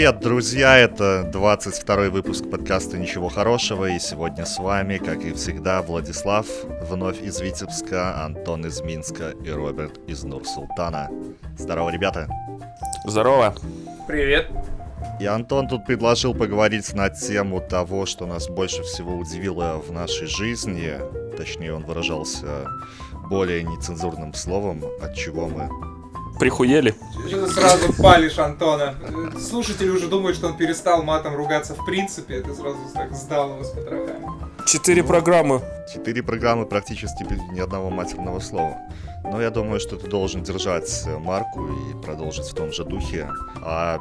Привет, друзья! Это 22 выпуск подкаста «Ничего хорошего», и сегодня с вами, как и всегда, Владислав, вновь из Витебска, Антон из Минска и Роберт из Нур-Султана. Здорово, ребята! Здорово! Привет! И Антон тут предложил поговорить на тему того, что нас больше всего удивило в нашей жизни. Точнее, он выражался более нецензурным словом, от чего мы Прихуели? Что ты сразу палишь Антона? Слушатели уже думают, что он перестал матом ругаться в принципе. Ты сразу так сдал его с потрохами. Четыре программы. Четыре программы практически без ни одного матерного слова. Но я думаю, что ты должен держать марку и продолжить в том же духе. А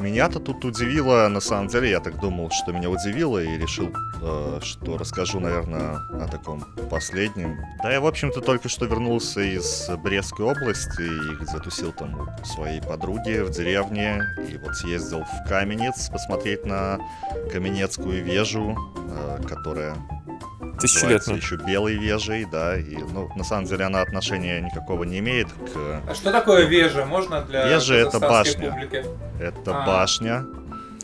меня-то тут удивило, на самом деле, я так думал, что меня удивило, и решил, э, что расскажу, наверное, о таком последнем. Да, я, в общем-то, только что вернулся из Брестской области и затусил там у своей подруги в деревне, и вот съездил в Каменец посмотреть на Каменецкую вежу, э, которая Тысячелетний. еще белый вежей, да, и, ну, на самом деле она отношения никакого не имеет к... А что такое вежа? Можно для Вежа — это башня. публики? Это А. башня,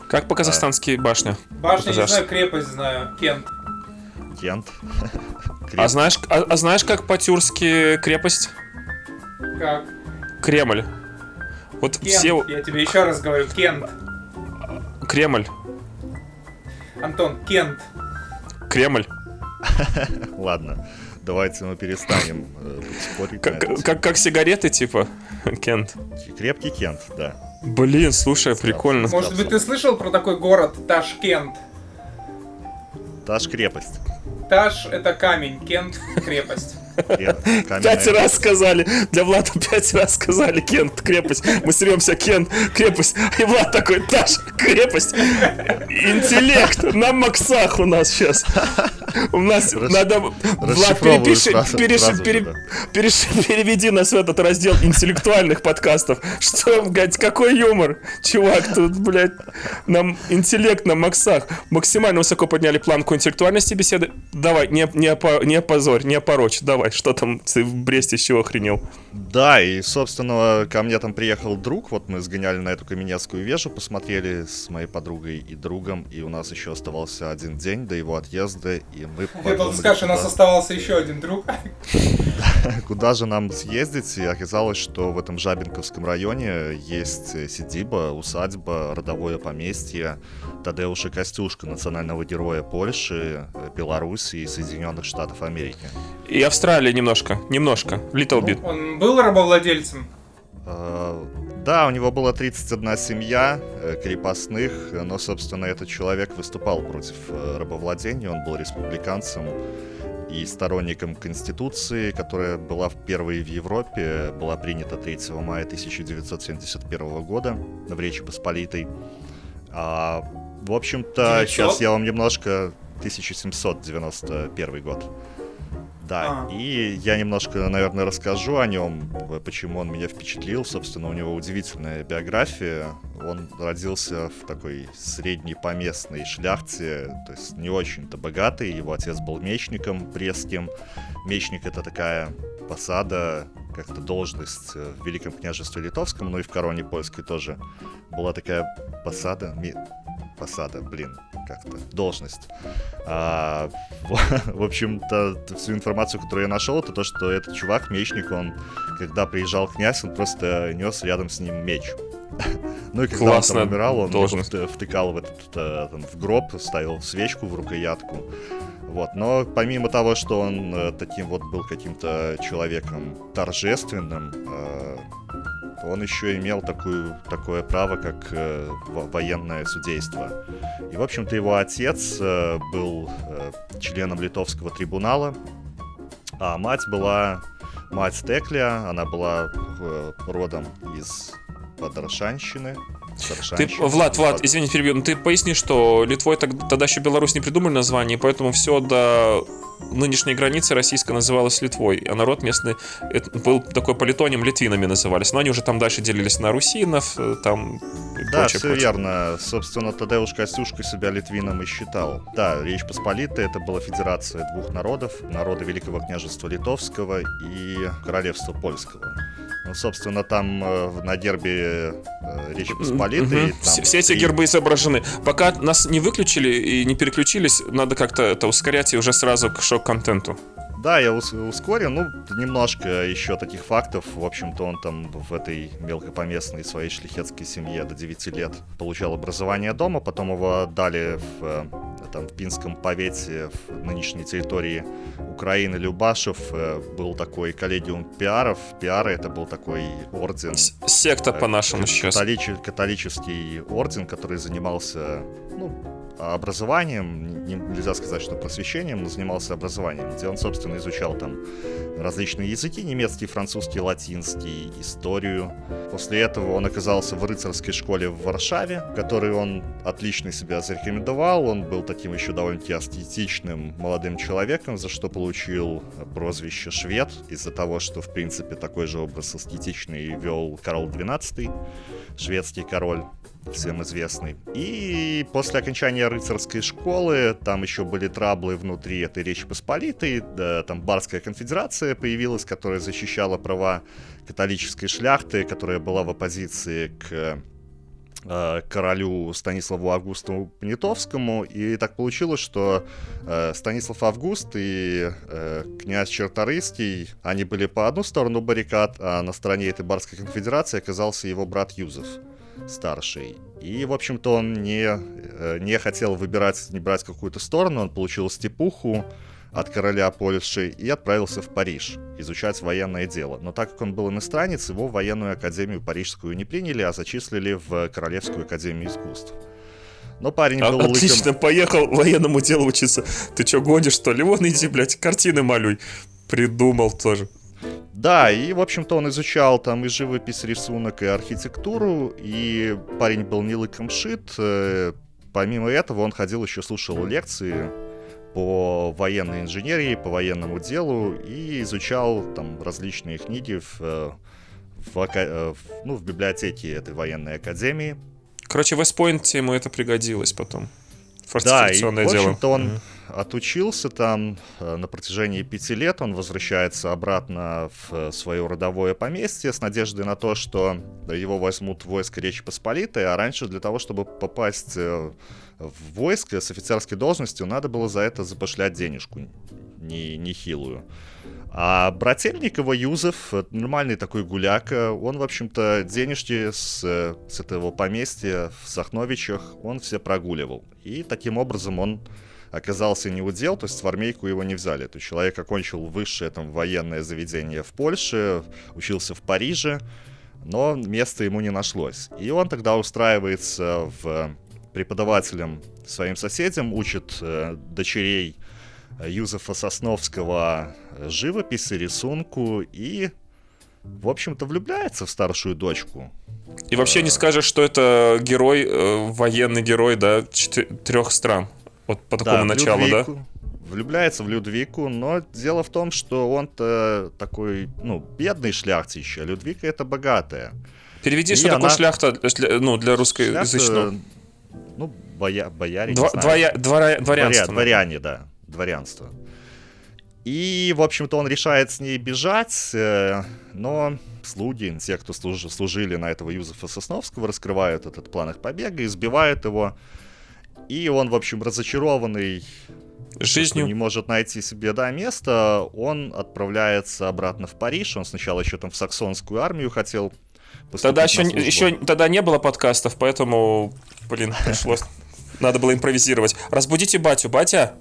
Как по-казахстански башня? Башня, не знаю, крепость знаю, Кент. Кент. А знаешь, а, а знаешь, как по-тюркски крепость? Как? Кремль. Вот Кент. все... Я тебе еще раз говорю, Кент. Кремль. Антон, Кент. Кремль. Ладно, давайте мы перестанем э, спорить. Как, как, как сигареты, типа? Кент. Крепкий Кент, да. Блин, слушай, прикольно. Может быть, ты слышал про такой город Ташкент? Таш крепость. Таш — это камень, Кент — крепость. Кент, Пять раз сказали. Для Влада пять раз сказали Кент, крепость. Мы сремся, Кент, крепость. И Влад такой, Таш, крепость. Интеллект на максах у нас сейчас. У нас надо... Влад, перепиши, переведи нас в этот раздел интеллектуальных подкастов. Что, блядь, какой юмор? Чувак, тут, блядь, нам интеллект на максах. Максимально высоко подняли планку интеллектуальности беседы. Давай, не, не, опо- не опозорь, не опорочь. Давай, что там ты в Бресте с чего охренел? Да, и, собственно, ко мне там приехал друг, вот мы сгоняли на эту Каменецкую вежу, посмотрели с моей подругой и другом, и у нас еще оставался один день до его отъезда, и мы Я сказать, что у нас оставался еще один друг. куда же нам съездить, и оказалось, что в этом Жабинковском районе есть э, сидиба, усадьба, родовое поместье Тадеуша Костюшка, национального героя Польши, э, Беларуси и Соединенных Штатов Америки. И Австралия немножко, немножко, little bit. Он был рабовладельцем? Да, у него была 31 семья э, крепостных, но, собственно, этот человек выступал против э, рабовладения, он был республиканцем и сторонником Конституции, которая была в первой в Европе, была принята 3 мая 1971 года в Речи Посполитой. А, в общем-то, 900? сейчас я вам немножко... 1791 год. Да, А. и я немножко, наверное, расскажу о нем, почему он меня впечатлил. Собственно, у него удивительная биография. Он родился в такой средней поместной шляхте, то есть не очень-то богатый. Его отец был мечником пресским. Мечник — это такая посада, как-то должность в Великом княжестве Литовском, ну и в короне польской тоже была такая посада, посада, блин, как-то, должность. А, в, в общем-то, всю информацию, которую я нашел, это то, что этот чувак, мечник, он, когда приезжал князь, он просто нес рядом с ним меч. Ну и когда он Классная там умирал, он должность. вт- втыкал в этот, э, там, в гроб, ставил свечку в рукоятку. Вот, но помимо того, что он э, таким вот был каким-то человеком торжественным, э, он еще имел такую, такое право, как э, во- военное судейство. И, в общем-то, его отец э, был э, членом литовского трибунала, а мать была мать Текля, она была э, родом из Подоршанщины. Ты. Влад, Влад, извини, перебью, но ты поясни, что Литвой тог- тогда еще Беларусь не придумали название, поэтому все до нынешней границы российская называлась Литвой, а народ местный это был такой политоним литвинами назывались. Но они уже там дальше делились на русинов, э, там и Да, прочее, все прочее. верно. Собственно, Тадеуш Костюшка себя литвином и считал. Да, Речь Посполитая — это была федерация двух народов. Народа Великого княжества Литовского и Королевства Польского. Ну, собственно, там э, на гербе э, Речи Посполитой... Там Все, все эти гербы изображены. Пока нас не выключили и не переключились, надо как-то это ускорять и уже сразу к шок-контенту. Да, я ус- ускорю. Ну, немножко еще таких фактов. В общем-то, он там в этой мелкопоместной своей шляхетской семье до 9 лет получал образование дома. Потом его отдали в, э, там, в Пинском повете, в нынешней территории Украины, Любашев. Э, Был такой коллегиум пиаров. Пиары — это был такой орден. Секта э, по-нашему сейчас. католиче- католический орден, который занимался, ну, образованием, не- нельзя сказать, что просвещением, но занимался образованием, где он, собственно, изучал там различные языки, немецкий, французский, латинский, историю. После этого он оказался в рыцарской школе в Варшаве, в которой он отлично себя зарекомендовал. Он был таким еще довольно-таки аскетичным молодым человеком, за что получил прозвище «Швед», из-за того, что, в принципе, такой же образ аскетичный вел Карл XII, шведский король всем известный. И после окончания рыцарской школы, там еще были траблы внутри этой Речи Посполитой, да, там Барская конфедерация появилась, которая защищала права католической шляхты, которая была в оппозиции к э, королю Станиславу Августу Понятовскому, и так получилось, что э, Станислав Август и э, князь Черторийский, они были по одну сторону баррикад, а на стороне этой Барской конфедерации оказался его брат Юзеф старший. И, в общем-то, он не, э, не хотел выбирать, не брать какую-то сторону, он получил степуху от короля Польши и отправился в Париж изучать военное дело. Но так как он был иностранец, его в военную академию парижскую не приняли, а зачислили в Королевскую академию искусств. Но парень А- был Отлично, лыком... поехал военному делу учиться. Ты чё, гонишь, что ли? Вон иди, блядь, картины малюй. Придумал тоже. Да, и, в общем-то, он изучал там и живопись, рисунок, и архитектуру, и парень был не лыком шит. Э, Помимо этого, он ходил еще слушал лекции по военной инженерии, по военному делу, и изучал там различные книги в, э, в, э, в- ну, в библиотеке этой военной академии. Короче, в Вестпойнте ему это пригодилось потом. Да, и, Фортификационное в дело. общем-то, он Мгм. Отучился там э, на протяжении пяти лет, он возвращается обратно в э, свое родовое поместье с надеждой на то, что его возьмут в войско Речи Посполитой, а раньше для того, чтобы попасть э, в войско с офицерской должностью, надо было за это запошлять денежку не, нехилую. А брательник его Юзеф, нормальный такой гуляка, он, в общем-то, денежки с, с этого поместья в Сахновичах, он все прогуливал. И таким образом он оказался не удел, то есть в армейку его не взяли. То есть человек окончил высшее там военное заведение в Польше, учился в Париже, но места ему не нашлось. И он тогда устраивается в преподавателем своим соседям, учит э, дочерей э, Юзефа Сосновского э, живописи, рисунку и, в общем-то, влюбляется в старшую дочку. И вообще не скажешь, что это герой, э, военный герой, да, трех стран. Вот по такому в началу, да? Людвику. Влюбляется в Людвику, но дело в том, что он-то такой, ну, бедный шляхтищ, а Людвика это богатая. Переведи, И что такое она- шляхта, для- ну, для русскоязычного. Шляхта, ну, боя, бояре, Два- двоя- двора- дворянство. Дворя- дворяне, да, дворянство. И, в общем-то, он решает с ней бежать, э, но слуги, те, кто служ- служили на этого Юзефа Сосновского, раскрывают этот план их побега, избивают его. И он, в общем, разочарованный, Жизнью. не может найти себе, да, место, он отправляется обратно в Париж. Он сначала еще там в саксонскую армию хотел Тогда еще, еще тогда не было подкастов, поэтому, блин, пришлось. Надо было импровизировать. Разбудите батю, батя.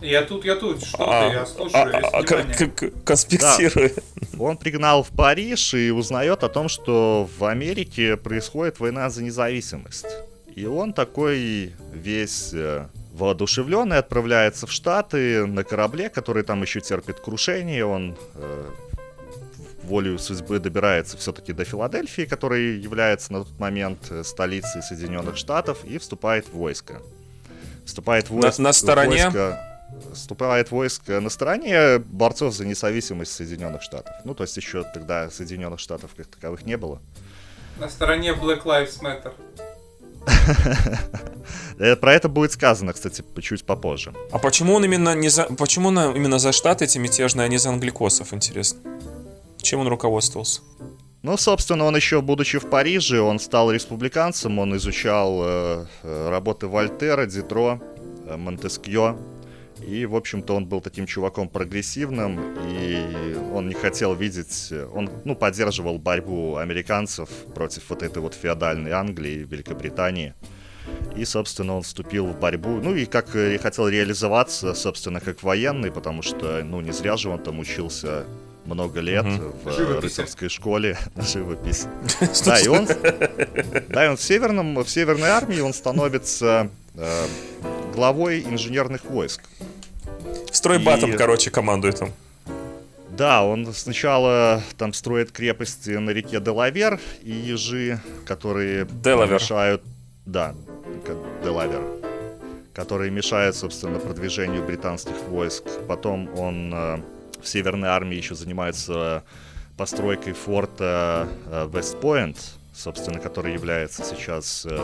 Я тут, я тут, что А, ты, я слушаю, а, а, конспектирую. Он пригнал в Париж и узнает о том, что в Америке происходит война за независимость. И он такой весь э, воодушевленный отправляется в Штаты на корабле, который там еще терпит крушение. Он э, волею судьбы добирается все-таки до Филадельфии, которая является на тот момент э, столицей Соединенных Штатов, и вступает в войско. Вступает в На- войско. на стороне? в войско- вступает войско на стороне борцов за независимость Соединенных Штатов. Ну, то есть еще тогда Соединенных Штатов как таковых не было. На стороне Black Lives Matter. Э, Про это будет сказано, кстати, чуть попозже. А почему он именно не за... Почему он именно за штаты эти мятежные, а не за англикосов, интересно? Чем он руководствовался? Ну, собственно, он еще, будучи в Париже, он стал республиканцем, он изучал э, э, работы Вольтера, Дитро, э, Монтескьё. И, в общем-то, он был таким чуваком прогрессивным, и он не хотел видеть... Он, ну, поддерживал борьбу американцев против вот этой вот феодальной Англии, Великобритании. И, собственно, он вступил в борьбу, ну и как э, хотел реализоваться, собственно, как военный, потому что, ну, не зря же он там учился много лет Мгм. в Живописи. рыцарской школе на живопись. Да, и он, да, и он в северном, в северной армии он становится э, главой инженерных войск. Стройбатом, И- короче, командует он. Да, он сначала там строит крепости на реке Делавер и ежи, которые Делавер. мешают... Да, Делавер. Которые мешают, собственно, продвижению британских войск. Потом он э, в Северной армии еще занимается постройкой форта э, Вестпойнт, собственно, который является сейчас э,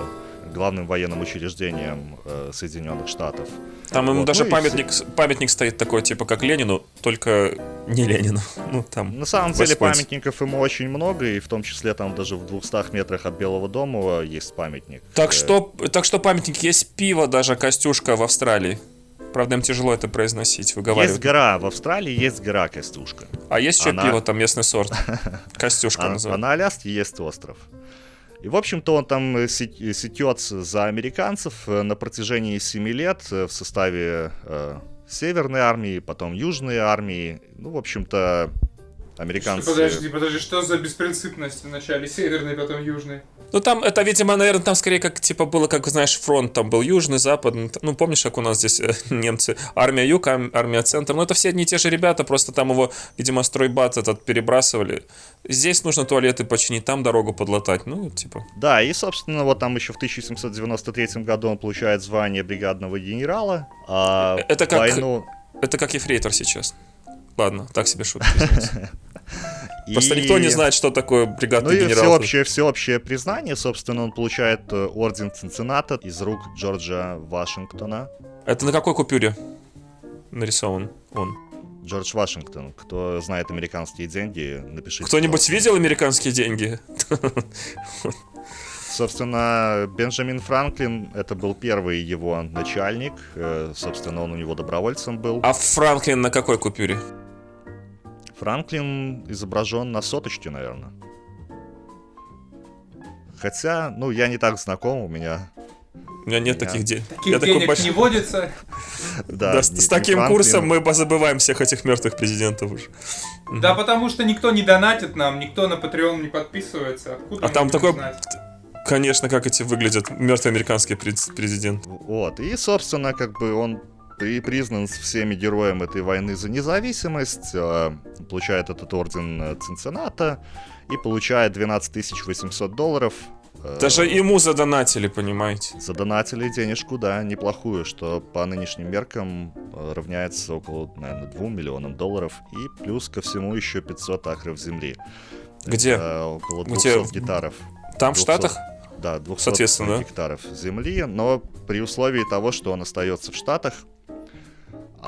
главным военным учреждением э, Соединенных Штатов. Там ему Вот, даже ну и памятник, памятник стоит такой, типа как Ленину, только не Ленину. Ну, там. На самом деле памятников ему очень много, и в том числе там даже в 200 метрах от Белого дома есть памятник. Так Э, что, так что памятник есть пиво, даже Костюшка в Австралии. Правда, им тяжело это произносить, Есть выговаривать. гора, в Австралии есть гора Костюшка. А есть еще Она- пиво, там местный сорт. Костюшка А, а называется. на Аляске есть остров. И, в общем-то, он там э, се- э, сетется за американцев э, на протяжении 7 лет в составе э, Северной армии, потом Южной армии. Ну, в общем-то, американцы... Подожди, подожди, что за беспринципность в начале северной, потом южной? Ну там, это, видимо, наверное, там скорее как, типа, было, как, знаешь, фронт, там был южный, западный. Ну, помнишь, как у нас здесь э, немцы, армия юг, армия центр. Ну, это все одни и те же ребята, просто там его, видимо, стройбат этот перебрасывали. Здесь нужно туалеты починить, там дорогу подлатать. Ну, типа, Да, и, собственно, вот там еще в 1793 году он получает звание бригадного генерала. А Это как- войну... это как ефрейтор сейчас. Ладно, так себе шутка. Просто И- никто не знает, что такое Ну бригадный и генерал. всеобщее, всеобщее признание, собственно, он получает э, орден Цинцинната из рук Джорджа Вашингтона. Это на какой купюре нарисован он? Джордж Вашингтон. Кто знает американские деньги, напишите. Кто-нибудь видел американские деньги? Собственно, Бенджамин Франклин, это был первый его начальник. э, Собственно, он у него добровольцем был. А Франклин на какой купюре? Франклин изображен на соточке, наверное. Хотя, ну, я не так знаком, у меня... У меня нет таких денег. Таких Я денег большой- не водится. Да, Да, с, не- с не таким Франклин. курсом мы позабываем всех этих мертвых президентов уже. Да потому что никто не донатит нам, никто на Patreon не подписывается. Откуда А там такой- знать? Конечно, как эти выглядят мертвые американские пред- президенты. Вот, и, собственно, как бы он и признан всеми героем этой войны за независимость, э, получает этот орден э, Цинцината и получает 12 800 долларов. э, Даже ему задонатили, понимаете. Задонатили денежку, да, неплохую, что по нынешним меркам равняется около, наверное, 2 миллионам долларов. И плюс ко всему еще 500 акров земли. Где? Это около 200 Где? гектаров. Там, в 200. Штатах? Да, 200 Соответственно, да. гектаров земли, но при условии того, что он остается в Штатах.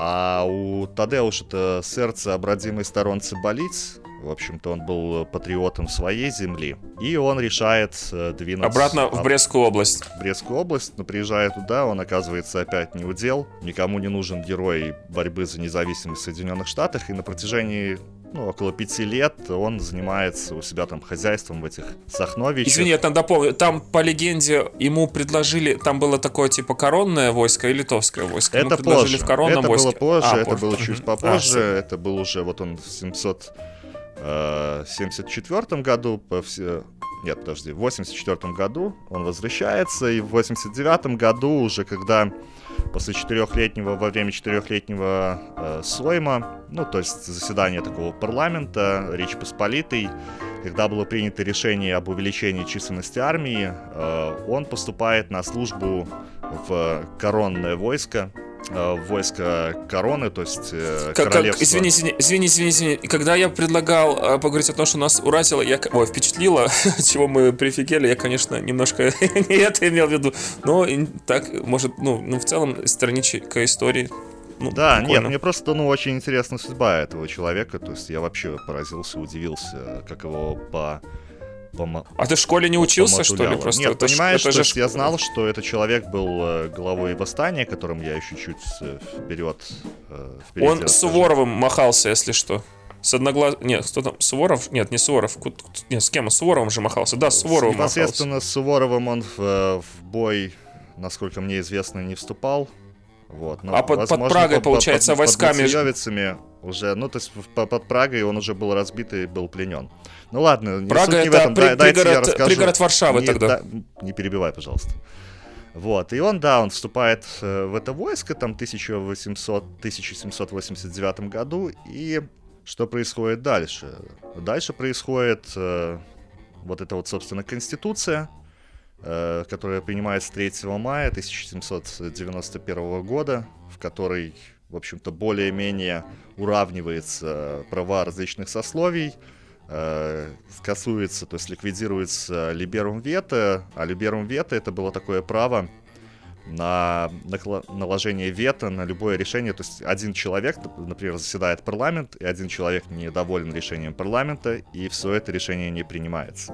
А у Тадеуша это сердце обратимой сторонцы болить. В общем-то, он был патриотом своей земли. И он решает э, двинуться Обратно в Брестскую область. в Брестскую область, но приезжая туда, он оказывается опять не удел. Никому не нужен герой борьбы за независимость в Соединенных Штатах. И на протяжении ну, около пяти лет он занимается у себя там хозяйством в этих Сахновичах. Извини, я там дополню. Там, по легенде, ему предложили... Там было такое, типа, коронное войско и литовское войско. Ему Это предложили позже. в коронном это войске. было позже, А, это было чуть попозже. А, это был уже вот он в 774 году. По все... Нет, подожди, в 84 году он возвращается, и в 89 году уже, когда после четырехлетнего, во время четырехлетнего э, сойма, ну, то есть заседания такого парламента, Речь Посполитой, когда было принято решение об увеличении численности армии, э, он поступает на службу в коронное войско, войско короны, то есть э, Как, как, королевство. извини, извини, извини, извини, извини. И Когда я предлагал э, поговорить о том, что нас уразило, я, ой, впечатлило, чего мы прифигели, я, конечно, немножко не это имел в виду. Но так, может, ну, ну в целом, страничка истории. Ну, Да, прикольно. нет, мне просто, ну, очень интересна судьба этого человека, то есть я вообще поразился, удивился, как его по... по мо- А ты в школе не учился, что ли? Просто Нет, это понимаешь, это то же я знал, что этот человек был э, главой восстания, которым я еще чуть э, вперед... э, впереди Он с. Суворовым махался, если что. С одноглаз... Нет, кто там? Суворов? Нет, не Суворов. Нет, с кем? С Суворовым же махался. Да, с Суворовым махался. Непосредственно с Суворовым он в, в бой, насколько мне известно, не вступал. Вот. но, А под- под возможно, Прагой, под- получается, под, войсками- Под уже, ну, то есть в- по- под Прагой он уже был разбит и был пленен. Ну ладно, не Прага суть не в это этом, при- дай- дайте я пригород- расскажу. пригород Варшавы не, тогда. да, не перебивай, пожалуйста. Вот, и он, да, он вступает э, в это войско там 1800, 1789 году, и что происходит дальше? Дальше происходит э, вот эта вот, собственно, конституция, которая принимается 3 мая 1791 года, в которой, в общем-то, более-менее уравнивается права различных сословий, э, скасуется, то есть ликвидируется либерум вето, а либерум вето это было такое право на наложение вето на любое решение. То есть один человек, например, заседает парламент, и один человек недоволен решением парламента, и все это решение не принимается.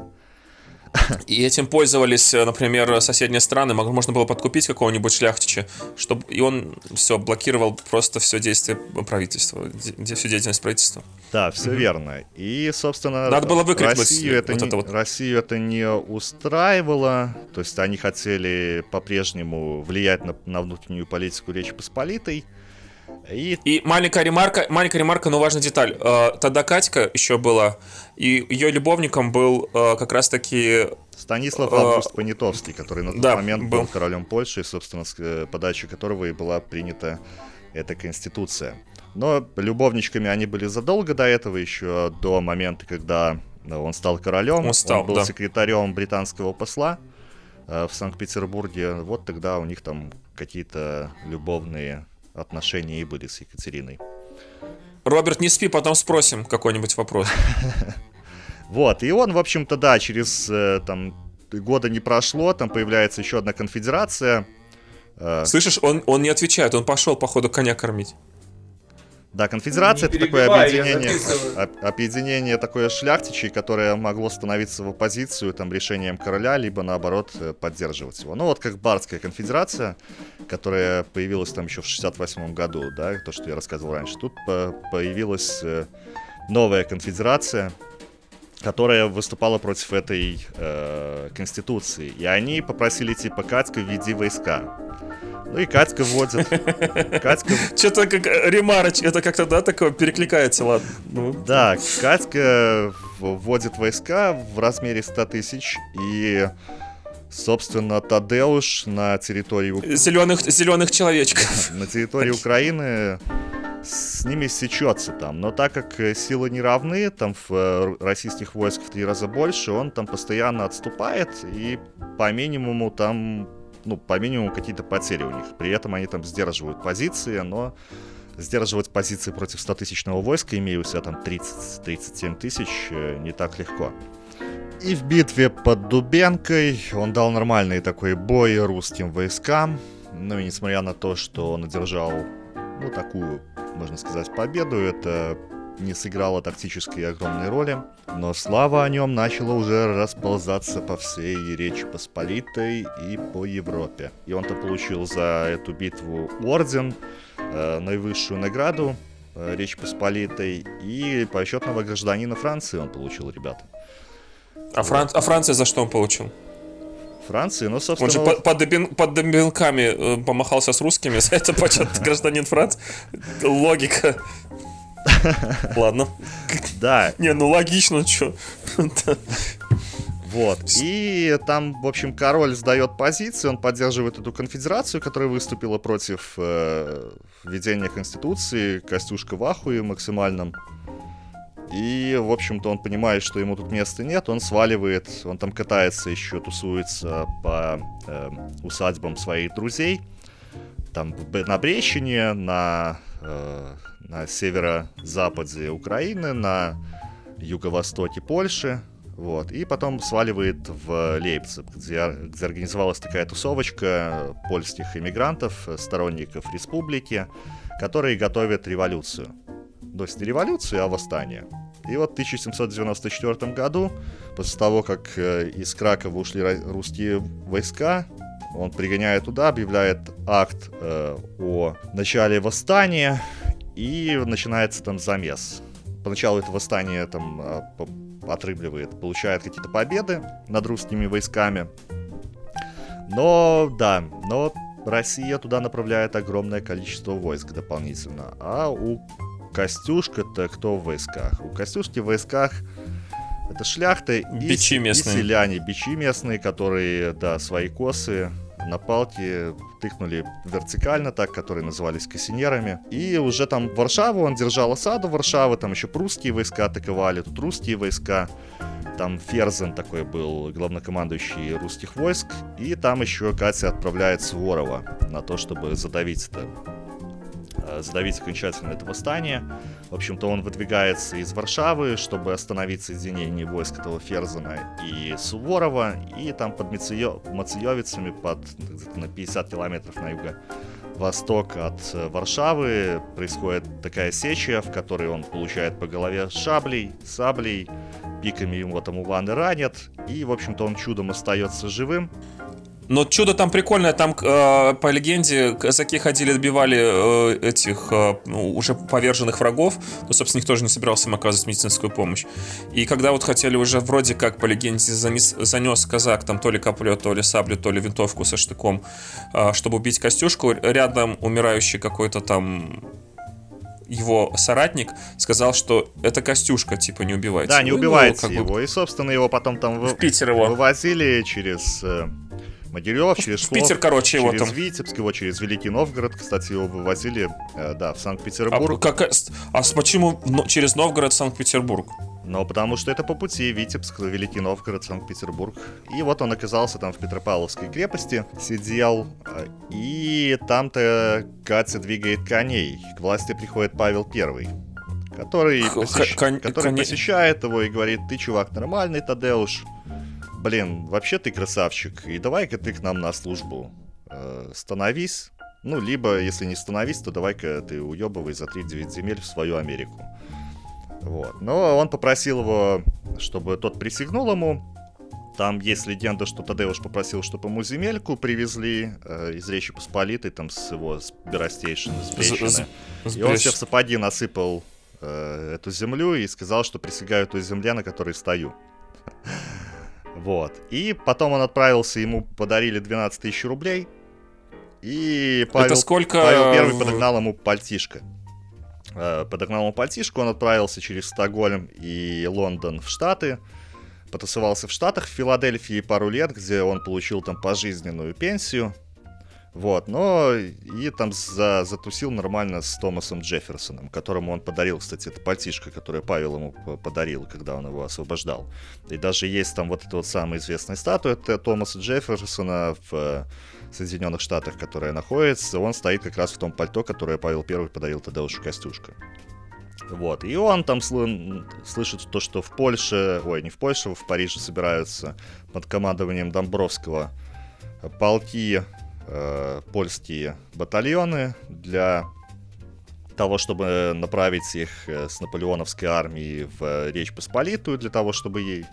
И этим пользовались, э, например, соседние страны. Можно было подкупить какого-нибудь шляхтича, чтобы и он все блокировал просто все действие правительства, де- всю деятельность правительства. Да, все верно. И, собственно, Надо было выкрикнуть Россию это, вот не, это вот. Россию это не устраивало. То есть они хотели по-прежнему влиять на, на внутреннюю политику Речи Посполитой. И И маленькая ремарка, маленькая ремарка, но важная деталь. Э, Тогда Катька еще была, и ее любовником был э, как раз-таки Станислав А, Август Понятовский, который на тот да, момент был. был королем Польши, и, собственно, с э, подачи которого и была принята эта конституция. Но любовничками они были задолго до этого, еще до момента, когда э, он стал королем. Он стал, был да. секретарем британского посла э, в Санкт-Петербурге. Вот тогда у них там какие-то любовные отношения и были с Екатериной. Роберт, не спи, потом спросим какой-нибудь вопрос. Вот, и он, в общем-то, да, через э, там года не прошло, там появляется еще одна конфедерация. Э, Слышишь, он, он не отвечает, он пошел, походу, коня кормить. Да, конфедерация это такое объединение, объединение такое шляхтичей, которое могло становиться в оппозицию там решением короля, либо наоборот э, поддерживать его. Ну вот как Бардская конфедерация, которая появилась там еще в 68 году, да, то, что я рассказывал раньше. Тут по- появилась э, новая конфедерация, которая выступала против этой э, конституции. И они попросили типа Катька введи войска. Ну и Катька вводит. Катька Что-то как э, ремарочь, это как-то, да, такое перекликается, ладно. Ну, Да, Катька вводит войска в размере 100 тысяч, и, собственно, Тадеуш на территории, Зеленых, зеленых человечков. на территории Украины с ними сечется там. Но так как э, силы не равны, там в э, российских войск в три раза больше, он там постоянно отступает, и по минимуму там, ну, по минимуму какие-то потери у них. При этом они там сдерживают позиции, но сдерживать позиции против 100-тысячного войска, имея у себя там 30-37 тысяч, э, не так легко. И в битве под Дубенкой он дал нормальный такой бой русским войскам. Ну и несмотря на то, что он одержал, ну, такую, можно сказать, победу, это не сыграло тактической огромной роли. Но слава о нем начала уже расползаться по всей Речи Посполитой и по Европе. И он-то получил за эту битву орден, э, наивысшую награду э, Речи Посполитой, и почетного гражданина Франции он получил, ребята. А, Фран- а Франция за что он получил? Франции, ну, Он же собственно, под, вот- под, добин- под добинками э, помахался с русскими, за это почет гражданин Франции. Логика. Ладно. да, Не, ну логично, что. Вот. И там, в общем, король сдает позиции, он поддерживает эту конфедерацию, которая выступила против э, введения конституции, Костюшка в ахуе максимальном. И, в общем-то, он понимает, что ему тут места нет, он сваливает, он там катается еще, тусуется по э, усадьбам своих друзей. там на Брещине, на, э, на северо-западе Украины, на юго-востоке Польши, вот, и потом сваливает в Лейпциг, где, где организовалась такая тусовочка польских иммигрантов, сторонников республики, которые готовят революцию. Есть не революцию, а восстание. И вот в 1794 году, после того, как э, из Кракова ушли русские войска, он пригоняет туда, объявляет акт э, о начале восстания, и начинается там замес. Поначалу это восстание там а, отрыбливает, получает какие-то победы над русскими войсками. Но, да, но Россия туда направляет огромное количество войск дополнительно. А у Костюшка-то кто в войсках? У Костюшки в войсках это шляхта и, и селяне, бичи местные, которые, да, свои косы на палке тыкнули вертикально так, которые назывались кассинерами. И уже там Варшаву, он держал осаду Варшавы, там еще прусские войска атаковали, тут русские войска. Там Ферзен такой был, главнокомандующий русских войск. И там еще Катя отправляет Суворова на то, чтобы задавить это задавить окончательно это восстание. В общем-то, он выдвигается из Варшавы, чтобы остановить соединение войск этого Ферзена и Суворова, и там под Мациё... Мациёвицами, под на 50 километров на юго восток от э, Варшавы происходит такая сеча, в которой он получает по голове шаблей, саблей, пиками ему там Уланы ранят, и, в общем-то, он чудом остается живым. Но чудо там прикольное, там э, по легенде казаки ходили, отбивали э, этих э, ну, уже поверженных врагов, но, собственно, никто же не собирался им оказывать медицинскую помощь. И когда вот хотели уже вроде как по легенде занес, занес казак там то ли каплю, то ли саблю, то ли винтовку со штыком, э, чтобы убить Костюшку, рядом умирающий какой-то там его соратник сказал, что это Костюшка, типа, не убивайте. Да, не ну, убивайте ну, его. Бы... И, собственно, его потом там в Питер его. вывозили через э, Могилев, через в Питер, короче, его через там. Витебск, его через Великий Новгород, кстати, его вывозили, э, да, в Санкт-Петербург. А, как, а почему через Новгород Санкт-Петербург? Ну, потому что это по пути Витебск, Великий Новгород, Санкт-Петербург. И вот он оказался там в Петропавловской крепости, сидел, э, и там-то Катя двигает коней. К власти приходит Павел Первый который, посещ... Кон... который Кон... посещает его и говорит, ты, чувак, нормальный, Тадеуш, блин, вообще ты красавчик, и давай-ка ты к нам на службу э, становись. Ну, либо, если не становись, то давай-ка ты уебывай за 3-9 земель в свою Америку. Вот. Но он попросил его, чтобы тот присягнул ему. Там есть легенда, что Тадеуш попросил, чтобы ему земельку привезли э, из Речи Посполитой, там с его сберостейшины, с И он себе в сапоги насыпал э, эту землю и сказал, что присягаю той земле, на которой стою. Вот. И потом он отправился, ему подарили 12 тысяч рублей. И Павел, Это сколько... Павел Первый подогнал ему пальтишко. Э, подогнал ему пальтишко, он отправился через Стокгольм и Лондон в Штаты. Потусовался в Штатах, в Филадельфии пару лет, где он получил там пожизненную пенсию. Вот, но и там за, затусил нормально с Томасом Джефферсоном, которому он подарил, кстати, это пальтишко, которое Павел ему подарил, когда он его освобождал. И даже есть там вот эта вот самая известная статуя это Томаса Джефферсона в э, Соединенных Штатах, которая находится. Он стоит как раз в том пальто, которое Павел Первый подарил Тадеушу Костюшка. Вот, и он там сл- слышит то, что в Польше, ой, не в Польше, в Париже собираются под командованием Домбровского полки э, польские батальоны для того, чтобы направить их э, с наполеоновской армии в Речь Посполитую, для того, чтобы ей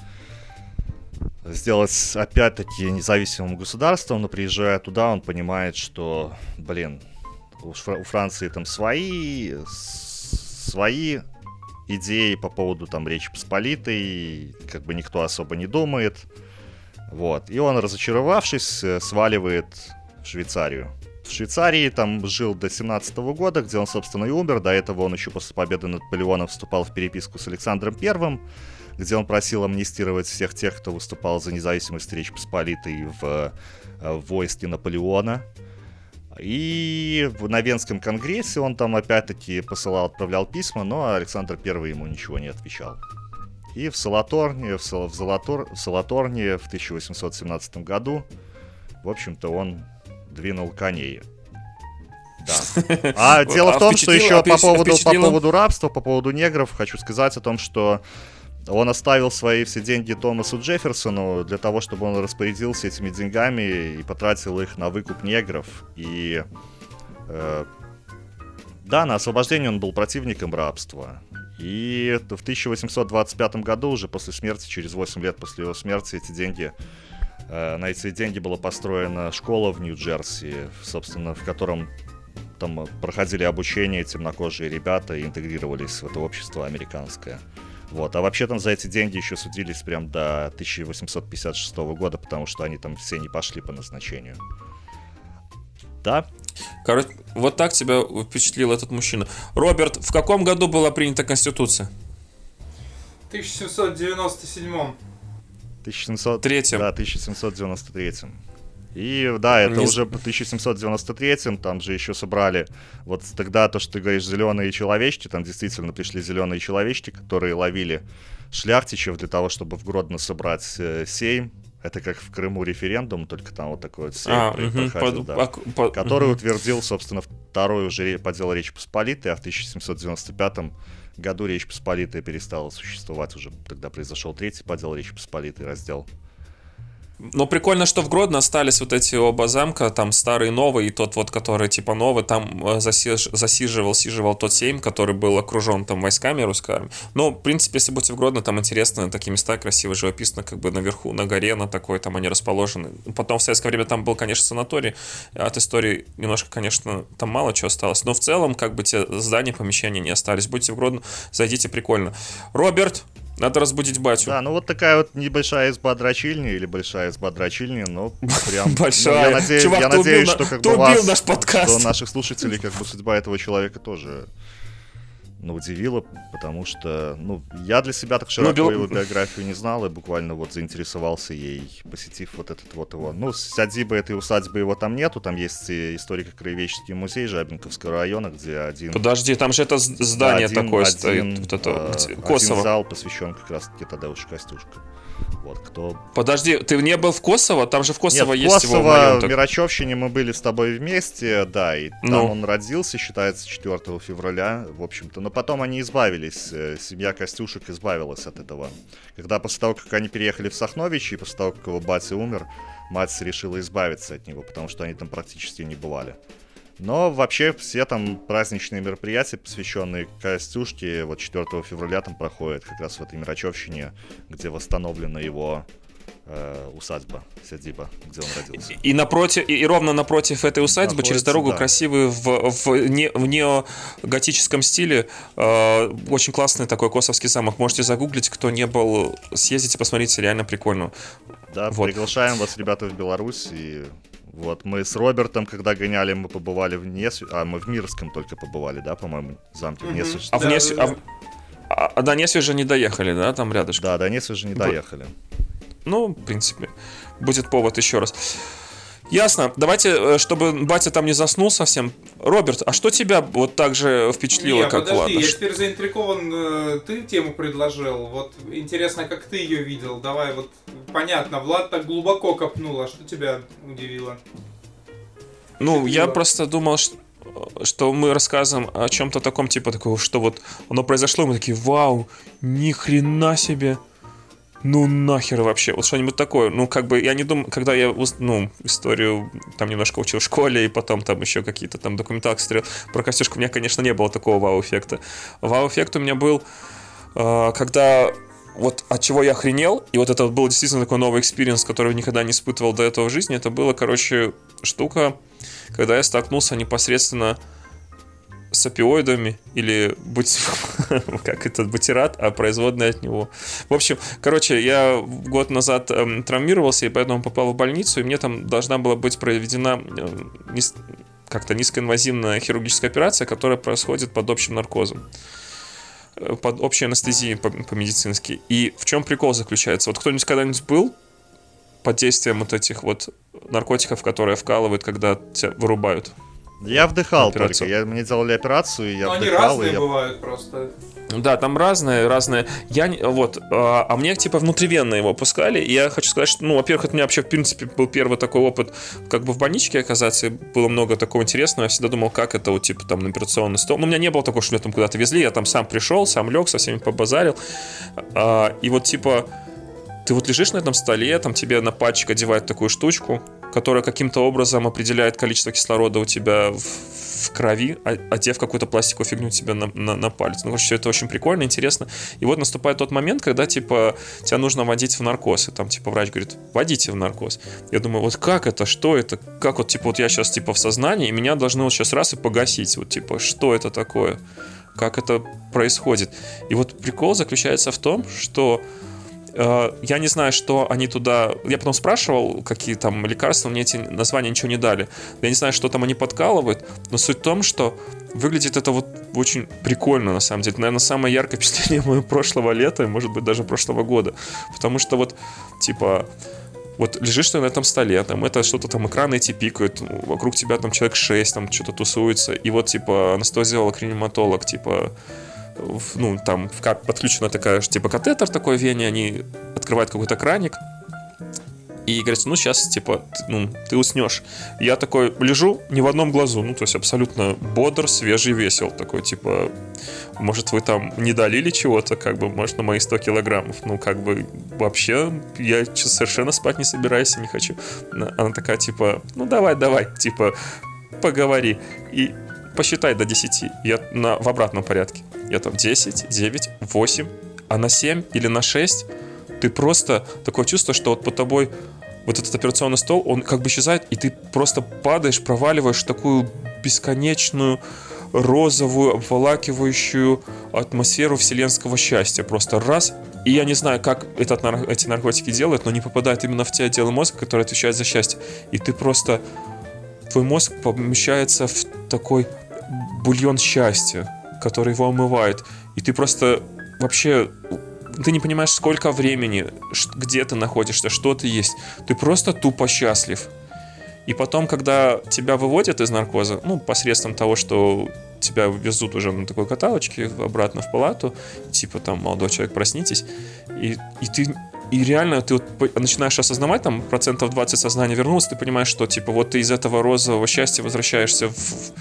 сделать опять-таки независимым государством, но приезжая туда, он понимает, что, блин, у Франции там свои, свои идеи по поводу там Речи Посполитой, как бы никто особо не думает. Вот. И он, разочаровавшись, э, сваливает в Швейцарию. В Швейцарии там жил до 17 года, где он, собственно, и умер. До этого он еще после победы над Наполеоном вступал в переписку с Александром Первым, где он просил амнистировать всех тех, кто выступал за независимость Речи Посполитой в, э, в войске Наполеона. И на Венском конгрессе он там опять-таки посылал, отправлял письма, но Александр Первый ему ничего не отвечал. И в Салаторне, в, Сал, в, Салатор, в Салаторне в 1817 году, в общем-то, он двинул коней. Да. А дело А в том, что еще а по поводу, по поводу рабства, по поводу негров, хочу сказать о том, что он оставил свои все деньги Томасу Джефферсону для того, чтобы он распорядился этими деньгами и потратил их на выкуп негров. И э, да, на освобождение он был противником рабства. И в 1825 году, уже после смерти, через 8 лет после его смерти, эти деньги На эти деньги была построена школа в Нью-Джерси, собственно, в котором там э, проходили обучение темнокожие ребята и интегрировались в это общество американское. Вот. А вообще там за эти деньги еще судились прям до 1856 года, потому что они там все не пошли по назначению. Да, Короче, вот так тебя впечатлил этот мужчина. Роберт, в каком году была принята Конституция? В 1797 1700... Третьем. Да, 1793. И да, это Не уже по 1793, там же еще собрали, вот тогда то, что ты говоришь, зеленые человечки, там действительно пришли зеленые человечки, которые ловили шляхтичев для того, чтобы в Гродно собрать э, сейм. Это как в Крыму референдум, только там вот такой вот сейм А, проходил, под- да. а, по- который мгм. утвердил, собственно, второй уже подел Речи Посполитой, а в 1795 году Речь Посполитая перестала существовать уже. Тогда произошел третий подел Речи Посполитой раздел. Но прикольно, что в Гродно остались вот эти оба замка, там старый новый, и тот вот, который типа новый, там э, засиж- засиживал, сиживал тот сейм, который был окружен там войсками русскими. Ну, в принципе, если будете в Гродно, там интересно, такие места красиво живописно, как бы наверху, на горе, на такой, там они расположены. Потом в советское время там был, конечно, санаторий, от истории немножко, конечно, там мало чего осталось, но в целом, как бы те здания, помещения не остались. Будете в Гродно, зайдите, прикольно. Роберт, надо разбудить батю. Да, ну вот такая вот небольшая изба дрочильни или большая изба дрочильни, но прям... ну, Большая. я надеюсь, Чувак, я надеюсь, на- что как бы вас, наш подкаст. что наших слушателей, как бы судьба этого человека тоже ну, удивила, потому что, ну, я для себя так широко бел- его биографию не знал и буквально вот заинтересовался ей, посетив вот этот вот его... Ну, садибы этой усадьбы его там нету, там есть историко-краеведческий музей Жабинковского района, где один... Подожди, там же это здание один- такое один, стоит. Вот это, э, где- один Косово. зал посвящен как раз-таки Тадеушу Костюшко. Вот, кто... Подожди, ты не был в Косово? Там же в Косово Нет, в есть его Косово, маёнток. в Мирачевщине мы были с тобой вместе, да, и там Ну. он родился, считается, 4 февраля, в общем-то. Но потом они избавились, э, семья Костюшек избавилась от этого. Когда после того, как они переехали в Сахнович, и после того, как его батя умер, мать решила избавиться от него, потому что они там практически не бывали. Но вообще все там праздничные мероприятия, посвященные Костюшке, вот 4 февраля там проходят как раз в этой Мирачевщине, где восстановлена его э, усадьба, сядиба, где он родился. И напротив, и, и ровно напротив этой усадьбы, через Находится, дорогу да. красивый в, в, не, в неоготическом стиле, э, очень классный такой косовский замок. Можете загуглить, кто не был, съездите, посмотрите, реально прикольно. Да, Вот. приглашаем вас, ребята, в Беларусь. И вот мы с Робертом, когда гоняли, мы побывали в Несве... А, мы в Мирском только побывали, да, по-моему, замке в. Несве. А в да, а а, а до же не доехали, да, там рядышком? Да, до же не доехали. Ну, в принципе, будет повод еще раз. Ясно. Давайте, э, чтобы батя там не заснул совсем. Роберт, а что тебя вот так же впечатлило, Не, как подожди, ладно? я теперь заинтригован, э, ты тему предложил, вот интересно, как ты ее видел, давай вот, понятно, Влад так глубоко копнул, а что тебя удивило? Ну, я просто думал, что, что мы рассказываем о чем-то таком, типа такого, что вот оно произошло, и мы такие, вау, ни хрена себе. Ну нахер вообще, вот что-нибудь такое. Ну, как бы, я не думаю, когда я, ну, историю там немножко учил в школе, и потом там еще какие-то там документалки смотрел, про Костюшку у меня, конечно, не было такого вау-эффекта. Вау-эффект у меня был, э, когда вот от чего я охренел, и вот это был действительно такой новый experience, который никогда не испытывал до этого в жизни, это было, короче, штука, когда я столкнулся непосредственно с опиоидами или бути... как этот бутират, а производная от него. В общем, короче, я год назад эм, травмировался и поэтому попал в больницу, и мне там должна была быть проведена э, нис- как-то низкоинвазивная хирургическая операция, которая происходит под общим наркозом Э, под общей анестезией по- по-медицински. И в чем прикол заключается? Вот кто-нибудь когда-нибудь был под действием вот этих вот наркотиков, которые вкалывают, когда тебя вырубают? Я вдыхал Операцию. только. Я, мне делали операцию, и я Ну, они вдыхал, и разные я бывают просто. Да, там разные, разные. Я не- вот, а, а мне типа внутривенно его пускали. И я хочу сказать, что, ну, во-первых, это у меня вообще в принципе был первый такой опыт, как бы в больничке оказаться. И было много такого интересного. Я всегда думал, как это вот типа там на операционный стол. Но у меня не было такого, что меня там куда-то везли. Я там сам пришел, сам лег, со всеми побазарил. А, и вот типа ты вот лежишь на этом столе, там тебе на пальчик одевают такую штучку, которая каким-то образом определяет количество кислорода у тебя в, в крови, а- одев какую-то пластиковую фигню тебе на, на, на палец. Ну, короче, все это очень прикольно, интересно. И вот наступает тот момент, когда, типа, тебя нужно вводить в наркоз. И там, типа, врач говорит, вводите в наркоз. Я думаю, вот как это, что это, как вот, типа, вот я сейчас, типа, в сознании, и меня должны вот сейчас раз и погасить. Вот, типа, что это такое? Как это происходит? И вот прикол заключается в том, что Я не знаю, что они туда... Я потом спрашивал, какие там лекарства, мне эти названия ничего не дали. Я не знаю, что там они подкалывают, но суть в том, что выглядит это вот очень прикольно, на самом деле. Наверное, самое яркое впечатление моего прошлого лета, и, может быть, даже прошлого года. Потому что вот, типа, вот лежишь ты на этом столе, там это что-то там экраны эти пикают, вокруг тебя там человек 6, там что-то тусуется, и вот типа анестезиолог, реаниматолог, типа ну, там подключена такая, ж, типа, катетер такой вене, они открывают какой-то краник, и говорят, ну, сейчас, типа, ну, ты уснешь. Я такой лежу не в одном глазу, ну, то есть абсолютно бодр, свежий, весел, такой, типа, может, вы там не долили чего-то, как бы, может, на мои 100 килограммов, ну, как бы, вообще, я совершенно спать не собираюсь и не хочу. На- Она такая, типа, ну, давай, давай, типа, поговори. И посчитай до 10. Я на, в обратном порядке. Я там 10, 9, 8, а на 7 или на 6 ты просто такое чувство, что вот под тобой вот этот операционный стол, он как бы исчезает, и ты просто падаешь, проваливаешь такую бесконечную розовую, обволакивающую атмосферу вселенского счастья. Просто раз, и я не знаю, как этот, эти наркотики делают, но они попадают именно в те отделы мозга, которые отвечают за счастье. И ты просто... Твой мозг помещается в такой бульон счастья, который его омывает. И ты просто вообще ты не понимаешь, сколько времени, где ты находишься, что ты есть. Ты просто тупо счастлив. И потом, когда тебя выводят из наркоза, ну, посредством того, что тебя везут уже на такой каталочке обратно в палату, типа там, молодой человек, проснитесь, и, и ты и реально ты вот начинаешь осознавать, там, процентов 20 сознания вернулось, ты понимаешь, что, типа, вот ты из этого розового счастья возвращаешься в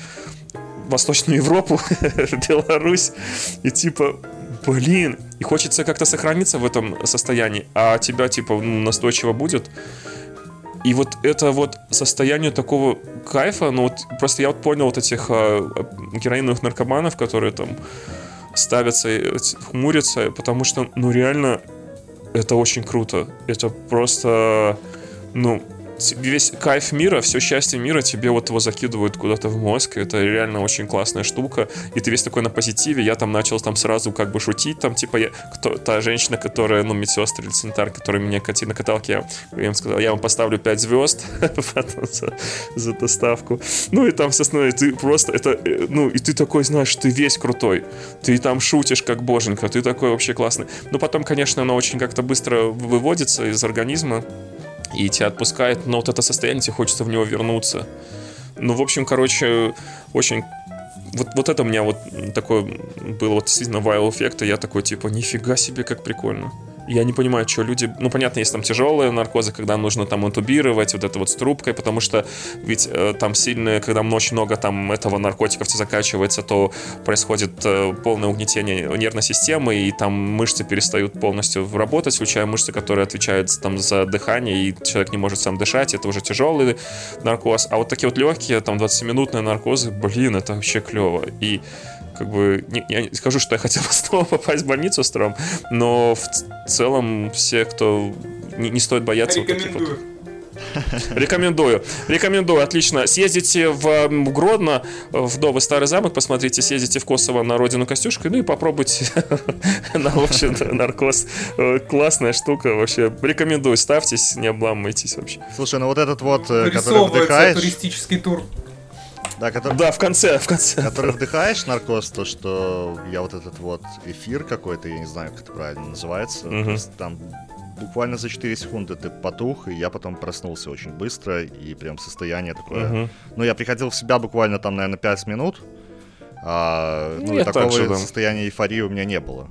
Восточную Европу, Беларусь, и типа, блин, и хочется как-то сохраниться в этом состоянии, а тебя, типа, ну, настойчиво будет. И вот это вот состояние такого кайфа, ну вот просто я вот понял вот этих а, героиновых наркоманов, которые там ставятся и хмурятся, потому что, ну реально, это очень круто. Это просто, ну, весь кайф мира, все счастье мира тебе вот его закидывают куда-то в мозг. Это реально очень классная штука. И ты весь такой на позитиве. Я там начал там сразу как бы шутить. Там типа я, кто, та женщина, которая, ну, медсестра или санитар, которая меня катит на каталке, я, им сказал, я вам поставлю 5 звезд за, за доставку. Ну и там, естественно, и ты просто, это, э, ну, и ты такой, знаешь, ты весь крутой. Ты там шутишь как боженька, ты такой вообще классный. Но потом, конечно, оно очень как-то быстро выводится из организма и тебя отпускает, но вот это состояние, тебе хочется в него вернуться. Ну, в общем, короче, очень... Вот, вот это у меня вот такое было вот действительно вау-эффект, и я такой, типа, нифига себе, как прикольно. Я не понимаю, что люди... Ну, понятно, есть там тяжелые наркозы, когда нужно там интубировать, вот это вот с трубкой, потому что ведь э, там сильные, когда очень много там этого наркотиков тебе закачивается, то происходит э, полное угнетение нервной системы, и там мышцы перестают полностью работать, включая мышцы, которые отвечают там за дыхание, и человек не может сам дышать, это уже тяжелый наркоз. А вот такие вот легкие, там 20-минутные наркозы, блин, это вообще клево. И как бы, не, я не скажу, что я хотел снова попасть в больницу с Тром, но в целом все, кто не, не стоит бояться вот таких вот Рекомендую. Рекомендую. Отлично. Съездите в Гродно, в Новый Старый замок, посмотрите, съездите в Косово на родину Костюшка, ну и попробуйте на общем наркоз. Э, Классная штука вообще. Рекомендую, ставьтесь, не обламывайтесь вообще. Слушай, ну вот этот вот, э, который вдыхаешь, туристический тур. Да, который, Да, в конце, в конце. который вдыхаешь наркоз, то что я вот этот вот эфир какой-то, я не знаю, как это правильно называется, Мгм. то есть там буквально за 4 секунды ты потух, и я потом проснулся очень быстро, и прям состояние такое... Мгм. Ну, я приходил в себя буквально там, наверное, 5 минут, а, ну, Ну, и я так такого же, да. состояния эйфории у меня не было.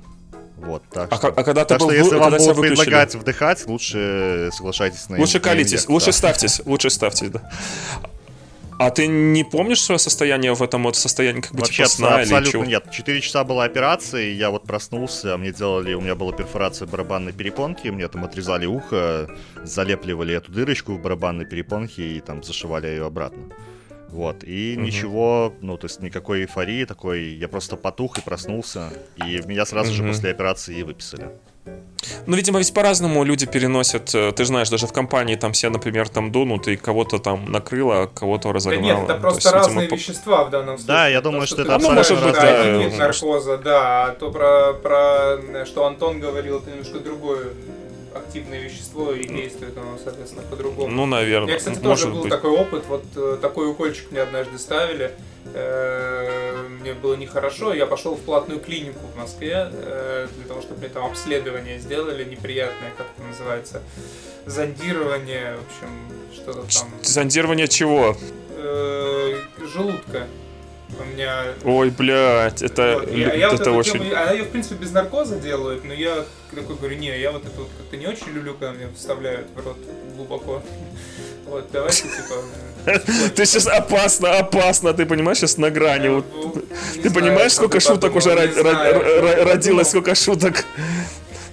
Вот, так А, что... а когда ты так был что если вам когда тебя будут выключили? предлагать вдыхать, лучше соглашайтесь на Лучше колитесь, инъект, лучше да. ставьтесь, лучше ставьтесь, да. А ты не помнишь свое состояние в этом вот состоянии, как бы Вообще типа сна или абсолютно чего? нет. Четыре часа была операция, и я вот проснулся, мне делали, у меня была перфорация барабанной перепонки, мне там отрезали ухо, залепливали эту дырочку в барабанной перепонке и там зашивали ее обратно. Вот, и Мгм. ничего, ну, то есть никакой эйфории такой, я просто потух и проснулся, и меня сразу же Мгм. после операции и выписали. Ну, видимо, ведь по-разному люди переносят. э, Ты знаешь, даже в компании там все, например, там дунут, и кого-то там накрыло, кого-то Да разогнало. нет, это То просто есть, видимо, разные по- вещества в данном случае. Да, я То, думаю, что ты это абсолютно это разные. один Да, вид может. наркоза, да, а то про, про что Антон говорил, это немножко другое активное вещество и действует оно, соответственно, по-другому. Ну, У наверное. меня, кстати, может тоже был быть. такой опыт, вот э, такой укольчик мне однажды ставили, мне было нехорошо, я пошел в платную клинику в Москве э, для того, чтобы мне там обследование сделали неприятное, как это называется, зондирование, в общем, что-то там, Зондирование чего? э, желудка. У меня Ой, блядь, это, вот, я, я вот это эту очень... тему- она ее, в принципе, без наркоза делают, но я такой говорю, не, я вот это вот как-то не очень люблю, когда мне вставляют в рот глубоко. Вот, давайте, типа... Ты сейчас опасно, опасно, ты понимаешь, сейчас на грани. вот. Ты понимаешь, сколько шуток уже родилось, сколько шуток.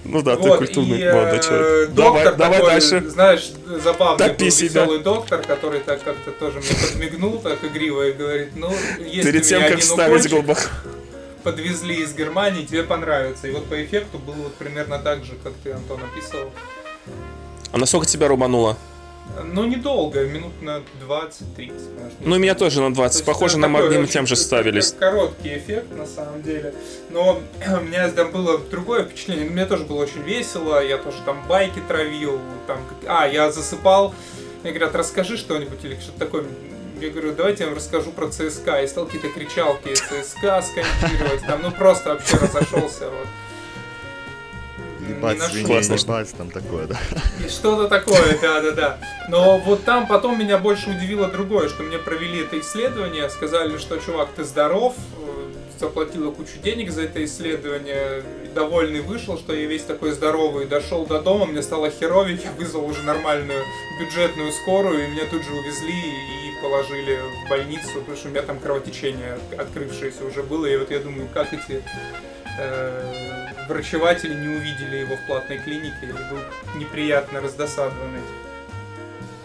Ну да, ты культурный и, молодой э, человек. Доктор Давай, давай дальше. знаешь, забавный Топи был себя. веселый доктор, который так как-то тоже мне подмигнул так игриво и говорит, ну, есть Перед тем, как один ставить укольчик, глубоко. подвезли из Германии, тебе понравится. И вот по эффекту было вот примерно так же, как ты, Антон, описывал. А насколько тебя рубануло? Ну, недолго, минут на 20-30, может. Ну, меня тоже на То 20. есть Похоже, на очень тем же ставились. Короткий эффект, на самом деле. Но у меня там было другое впечатление. Мне тоже было очень весело. Я тоже там байки травил. Там... А, я засыпал. Мне говорят, расскажи что-нибудь или что-то такое. Я говорю, давайте я вам расскажу про ЦСКА. И стал какие-то кричалки ЦСКА скандировать. Там, ну, просто вообще разошелся. Вот. Ебать, Классно. ебать, там такое, да. И что-то такое, да-да-да. Но вот там потом меня больше удивило другое, что мне провели это исследование, сказали, что, чувак, ты здоров, э, заплатила кучу денег за это исследование, довольный вышел, что я весь такой здоровый, дошел до дома, мне стало херовить, я вызвал уже нормальную бюджетную скорую, и меня тут же увезли и положили в больницу, потому что у меня там кровотечение открывшееся уже было, и вот я думаю, как эти э, врачеватели не увидели его в платной клинике и был неприятно раздосадованный.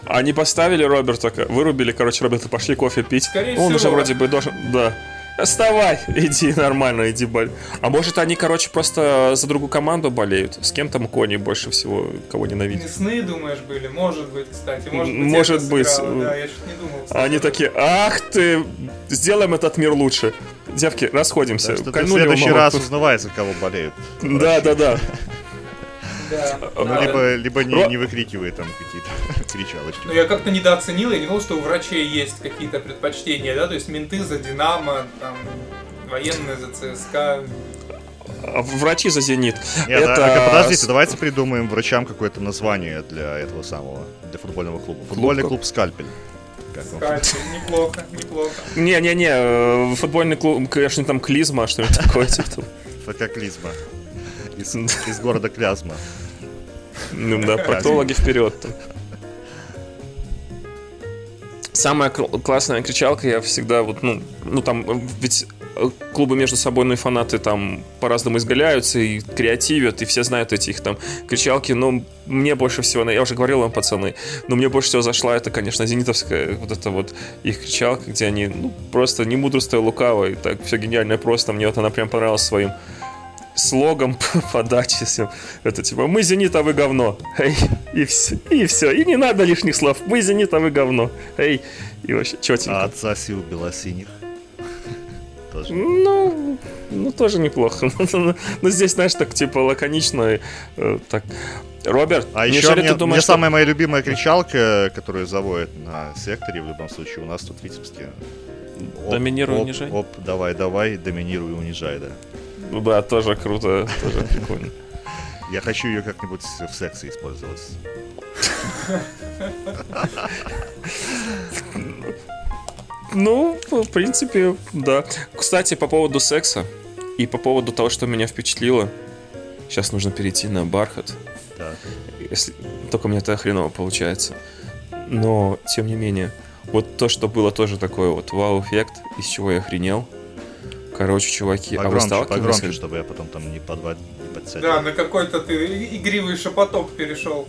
Они поставили Роберта, вырубили, короче, Роберта, пошли кофе пить. Скорее Он всего. уже вроде бы должен... Да. Вставай, иди нормально, иди боль. А может они, короче, просто за другую команду болеют? С кем там Кони больше всего, кого Не ненавидит? сны, думаешь, были? Может быть, кстати. Может быть, Может быть. сыграло, Да, я не думал. кстати. Они такие, ах ты, сделаем этот мир лучше. Девки, расходимся. Ты в следующий раз узнавай, за кого болеют. Да, да, да. Да. Ну, либо, либо не, Ро- не выкрикивай там какие-то кричалочки. Но я как-то недооценил, я не думал, что у врачей есть какие-то предпочтения, да, то есть менты за Динамо, там, военные за ЦСКА. А Врачи за «Зенит». Нет, Это а, а, подождите, давайте придумаем врачам какое-то название для этого самого, для футбольного клуба. Футбольный Клуб- клуб «Скальпель». Скальпель. Неплохо, неплохо. Не-не-не, э, футбольный клуб, конечно, там клизма, что-нибудь такое, типа. Из, из города Клязма. Ну да, проктологи вперед. Самая кл- классная кричалка, я всегда вот, ну, ну там, ведь э, клубы между собой, ну и фанаты там по-разному изгаляются и креативят, и все знают эти их там кричалки, но мне больше всего, я уже говорил вам, пацаны, но мне больше всего зашла это, конечно, зенитовская, вот это вот их кричалка, где они, ну, просто не мудрствуя лукаво, и так все гениально и просто, мне вот она прям понравилась своим слогом подачи всем. Это типа «Мы Зенит, а вы говно». Эй, и все, и все. И не надо лишних слов. «Мы Зенит, а вы говно». Эй, и вообще четенько. А отца сил белосиних. Тоже. Ну, ну, тоже неплохо. Но здесь, знаешь, так типа лаконично. э, так. Роберт, А еще мне, ты думаешь, мне что- самая моя любимая кричалка, которую заводят на секторе, в любом случае, у нас тут в Витебске. Оп, Доминируй, оп, унижай. Оп, давай, давай, доминируй, унижай, да. Ну Да, тоже круто, тоже прикольно. Я хочу ее как-нибудь в сексе использовать. Ну, в принципе, да. Кстати, по поводу секса и по поводу того, что меня впечатлило, сейчас нужно перейти на бархат. Так. Если... Только у меня это хреново получается. Но, тем не менее, вот то, что было тоже такое вот вау-эффект, из чего я охренел. Короче, чуваки, а вы Погромче, сталкивались? погромче, чтобы я потом там не, подва... не подсядил. Да, на какой-то ты игривый шепоток перешел.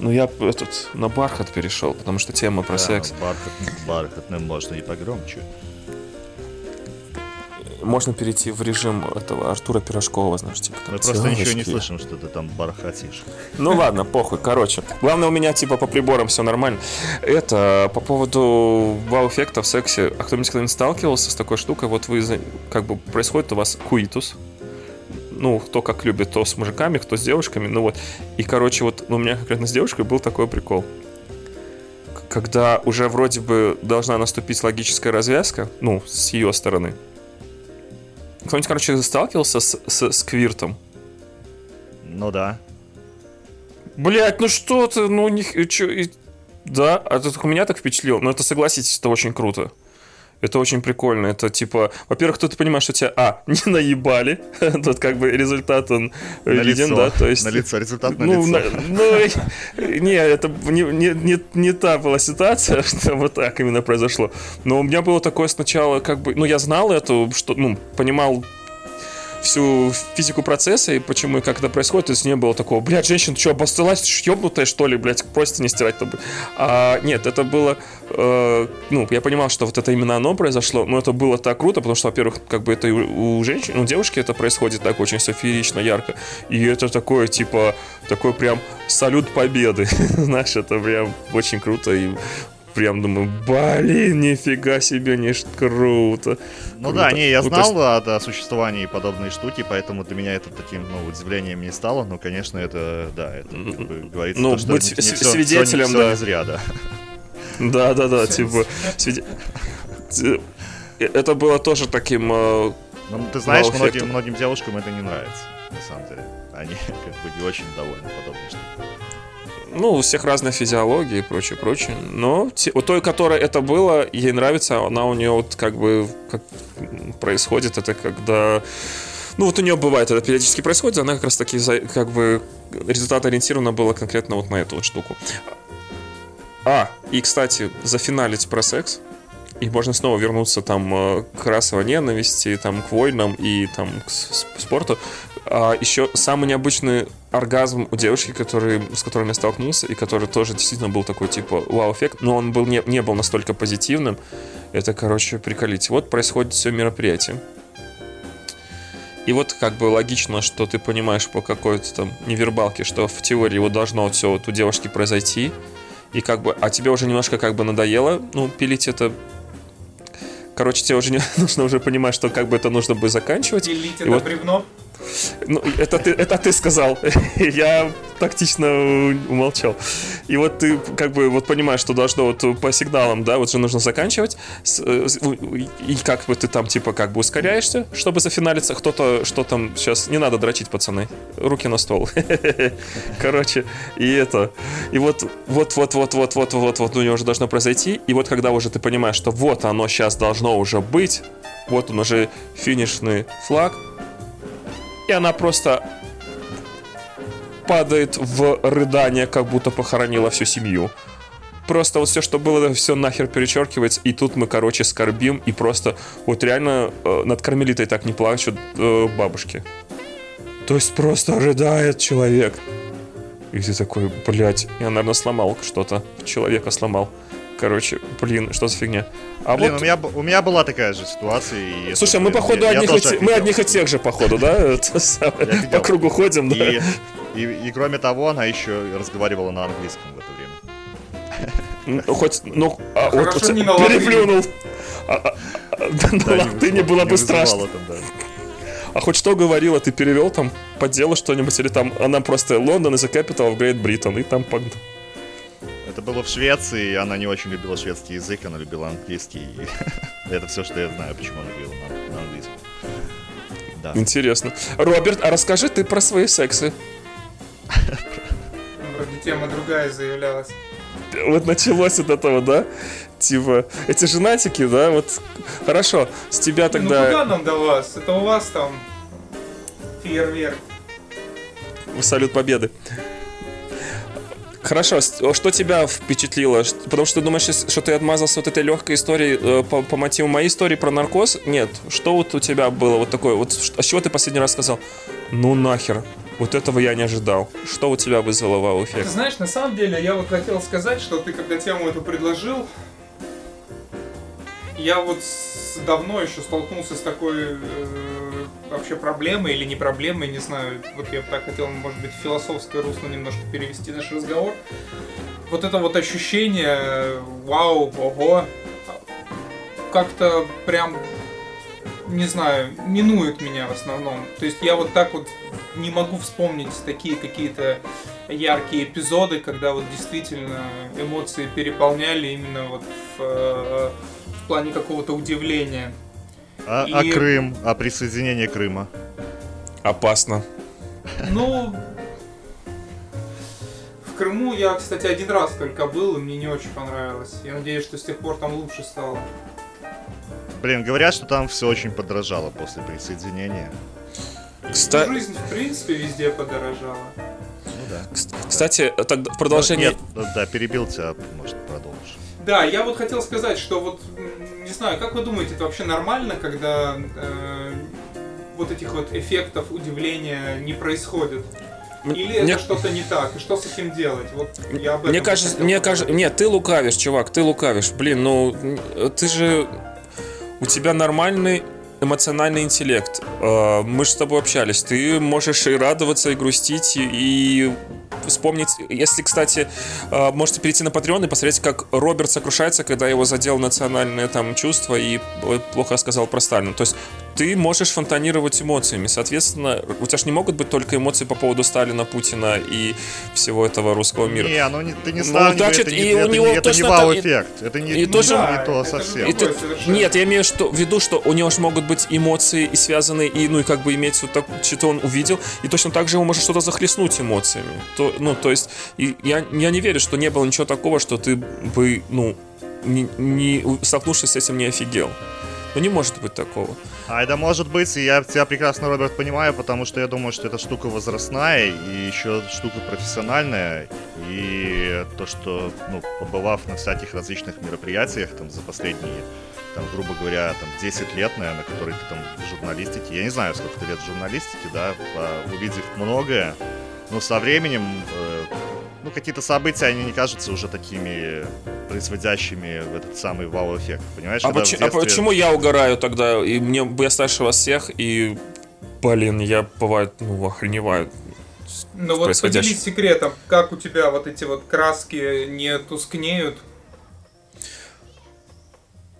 Ну, я этот, на бархат перешел, потому что тема про Да, секс. Бархат, бархатным можно и погромче. Можно перейти в режим этого Артура Пирожкова, знаешь, типа там Мы просто ничего не слышим, что ты там бархатишь. Ну ладно, похуй, короче. Главное, у меня типа по приборам все нормально. Это по поводу вау-эффекта в сексе. А кто-нибудь когда-нибудь сталкивался с такой штукой? Вот вы, как бы, происходит у вас куитус. Ну, кто как любит, то с мужиками, кто с девушками, ну вот. И, короче, вот у меня конкретно с девушкой был такой прикол. Когда уже вроде бы должна наступить логическая развязка, ну, с ее стороны. Кто-нибудь, короче, сталкивался с, с сквиртом? Ну да. Блять, ну что ты, ну не... х- чё, и- Да, а это только меня так впечатлило. Но это, согласитесь, это очень круто. Это очень прикольно. Это типа, во-первых, тут ты понимаешь, что тебя, а, не наебали. Тут как бы результат он На виден, лицо. да, то есть... На лицо, результат на ну, лицо. на- ну, не, это не, не, не, не та была ситуация, что вот так именно произошло. Но у меня было такое сначала, как бы, ну, я знал это, что, ну, понимал всю физику процесса и почему и как это происходит, то есть не было такого, блядь, женщина, что, обостылась, ты ёбнутая, что ли, блядь, просто не стирать то А, нет, это было, э, ну, я понимал, что вот это именно оно произошло, но это было так круто, потому что, во-первых, как бы это у, у женщин, у девушки это происходит так очень все феерично, ярко, и это такое, типа, такой прям салют победы, знаешь, это прям очень круто, и прям думаю, блин, нифига себе, не круто. Ну Круто. да, не, я Ну, то есть- знал о, о существовании подобной штуки, поэтому для меня это таким, ну, удивлением не стало, но, конечно, это, да, это, как бы, говорится, Ну, то, что быть не- не с- всё- всё не- свидетелем, всё да. не зря, да. Да, да, да, типа. Т- Это было тоже таким. э, Ну, ты знаешь, многим, многим девушкам это не нравится, на самом деле. Они как бы не очень довольны подобной штукой. Ну, у всех разная физиология и прочее, прочее. Но те- у той, которой это было, ей нравится, она у нее вот как бы как происходит, это когда. Ну, вот у нее бывает, это периодически происходит, она как раз таки как бы результат ориентирована была конкретно вот на эту вот штуку. А, и, кстати, зафиналить про секс. И можно снова вернуться там э, к расовой ненависти, там, к войнам и там к спорту. А еще самый необычный оргазм у девушки, который, с которым я столкнулся, и который тоже действительно был такой, типа, вау-эффект, но он был не, не был настолько позитивным. Это, короче, приколить. Вот происходит все мероприятие. И вот как бы логично, что ты понимаешь по какой-то там невербалке, что в теории вот должно все вот у девушки произойти. И как бы, а тебе уже немножко как бы надоело, ну, пилить это. Короче, тебе уже не нужно уже понимать, что как бы это нужно бы заканчивать. Делить И это вот- бревно. Ну, это ты, это ты сказал. Я тактично умолчал. И вот ты как бы вот понимаешь, что должно вот по сигналам, да, вот же нужно заканчивать. Э, И как бы ты там типа как бы ускоряешься, чтобы зафиналиться. Кто-то, что там сейчас, не надо дрочить, пацаны. Руки на стол. Короче, и это. И вот, вот, вот, вот, вот, вот, вот, вот у него уже должно произойти. И вот когда уже ты понимаешь, что вот оно сейчас должно уже быть, вот он уже финишный флаг, и она просто падает в рыдание, как будто похоронила всю семью. Просто вот все, что было, все нахер перечеркивается, и тут мы, короче, скорбим, и просто вот реально э, над кармелитой так не плачут э, бабушки. То есть просто рыдает человек. И ты такой, блядь, я, наверное, сломал что-то. Человека сломал. Короче, блин, что за фигня? А Блин, вот... у, меня, у меня была такая же ситуация. И это, Слушай, а мы, блин, походу, я- я одних, и те- мы одних и тех же, походу, да? Это По кругу ходим, да? И, кроме того, она еще разговаривала на английском в это время. Ну, Хоть, ну, а, вот, не на латыни. переплюнул. А, а, на латыни было бы страшно. А хоть что говорила, ты перевел там по делу что-нибудь, или там она просто Лондон is a capital of Great Britain, и там погнал. Это было в Швеции, и она не очень любила шведский язык, она любила английский. и это все, что я знаю, почему она говорила на, на английском. Да. Интересно. Роберт, а расскажи ты про свои сексы. Вроде тема другая заявлялась. Вот началось от этого, да? Типа, эти женатики, да, вот хорошо, с тебя Ну тогда куда нам до вас? Это у вас там фейерверк. салют победы. Хорошо, что тебя впечатлило? Потому что ты думаешь, что ты отмазался от этой легкой истории э, по, по мотиву моей истории про наркоз? Нет. Что вот у тебя было вот такое? Вот а с чего ты последний раз сказал? Ну нахер. Вот этого я не ожидал. Что у тебя вызвало Ты вау-эффект? знаешь, на самом деле, я вот хотел сказать, что ты когда тему эту предложил, я вот давно еще столкнулся с такой э, вообще проблемой или не проблемой, не знаю. Вот я бы так хотел, может быть, философское русло немножко перевести наш разговор. Вот это вот ощущение, вау, ого, как-то прям, не знаю, минует меня в основном. То есть я вот так вот не могу вспомнить такие какие-то яркие эпизоды, когда вот действительно эмоции переполняли именно вот в, э, в плане какого-то удивления. А, И- а Крым, а присоединение Крыма? Опасно. Ну, в Крыму я, кстати, один раз только был, и мне не очень понравилось. Я надеюсь, что с тех пор там лучше стало. Блин, говорят, что там все очень подорожало после присоединения. Кста- Жизнь, в принципе, везде подорожала. Ну да. Кстати, тогда в продолжение... Нет, да, перебил тебя, может, продолжишь. Да, я вот хотел сказать, что вот, не знаю, как вы думаете, это вообще нормально, когда э, вот этих вот эффектов удивления не происходит? Или Мне- это что-то не так? И что с этим делать? Вот я об этом Мне кажется, мне кажется, нет, ты лукавишь, чувак, ты лукавишь. Блин, ну ты же у тебя нормальный эмоциональный интеллект. Э, Мы же с тобой общались. Ты можешь и радоваться, и грустить, и вспомнить. Если, кстати, э, можете перейти на Patreon и посмотреть, как Роберт сокрушается, когда его задел национальное там чувство и э, плохо сказал про Сталина. То есть ты можешь фонтанировать эмоциями. Соответственно, у тебя же не могут быть только эмоции по поводу Сталина, Путина и всего этого русского мира. Не, ну не, ты не Ну, сравнивай, значит, это, и не, у это, него не, это не вау-эффект. Это не, и не, точно- не то это совсем. Совершенно. нет, я имею в виду, что у него же могут быть эмоции и связанные, и, ну, и как бы иметь вот так, что-то он увидел, и точно так же его может что-то захлестнуть эмоциями. То, ну, то есть, и я, я не верю, что не было ничего такого, что ты бы, ну, не, не- столкнувшись с этим, не офигел. Ну, не может быть такого. А это может быть, и я тебя прекрасно, Роберт, понимаю, потому что я думаю, что эта штука возрастная и еще штука профессиональная. И то, что, ну, побывав на всяких различных мероприятиях там за последние, там, грубо говоря, там 10 лет, наверное, которые ты там в журналистике, я не знаю, сколько ты лет в журналистике, да, увидев многое, но со временем, э, ну, какие-то события, они не кажутся уже такими производящими этот самый вау-эффект, понимаешь? А, в поч- а детстве- почему я угораю тогда? И мне я старше вас всех, и, блин, я бывает, ну, охреневаю. Ну вот поделись секретом, как у тебя вот эти вот краски не тускнеют?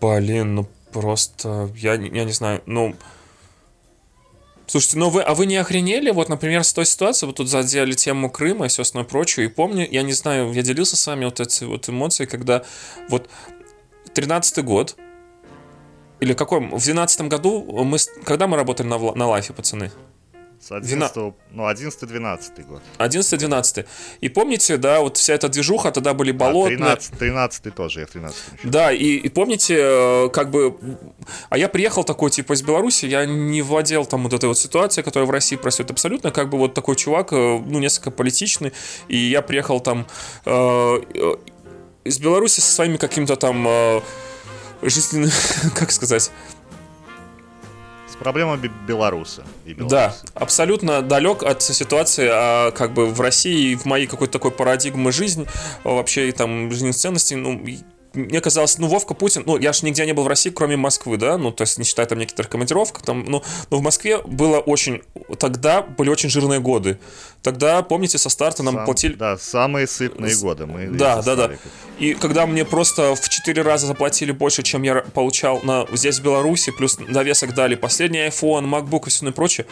Блин, ну просто, я, я не знаю, ну... Слушайте, ну вы, а вы не охренели, вот, например, с той ситуацией, вы тут задели тему Крыма и все остальное прочее, и помню, я не знаю, я делился с вами вот эти вот эмоции, когда вот 13-й год, или какой, в 12 году мы, когда мы работали на, на лайфе, пацаны? С 11, ну, 11-12 год. 11-12. И помните, да, вот вся эта движуха, тогда были болотные... 13, 13 тоже, я в 13 еще. Да, и, и помните, э, как бы, а я приехал такой, типа, из Беларуси, я не владел там вот этой вот ситуацией, которая в России происходит абсолютно, как бы вот такой чувак, э, ну, несколько политичный, и я приехал там э, э, из Беларуси со своими каким-то там э, жизненным, как сказать, С проблемами белоруса и. Да, абсолютно далек от ситуации, а, как бы в России, в моей какой-то такой парадигмы жизни, вообще там жизненных ценностей, ну, мне казалось, ну, Вовка Путин, ну, я ж нигде не был в России, кроме Москвы, да, ну, то есть, не считая там некоторых командировок, там, ну, но в Москве было очень, тогда были очень жирные годы. Тогда, помните, со старта нам Сам- платили... Да, самые сытные годы. Мы Да, да, да. И когда мне просто в 4 раза заплатили больше, чем я получал на, здесь, в Беларуси, плюс довесок дали последний iPhone, MacBook и все прочее,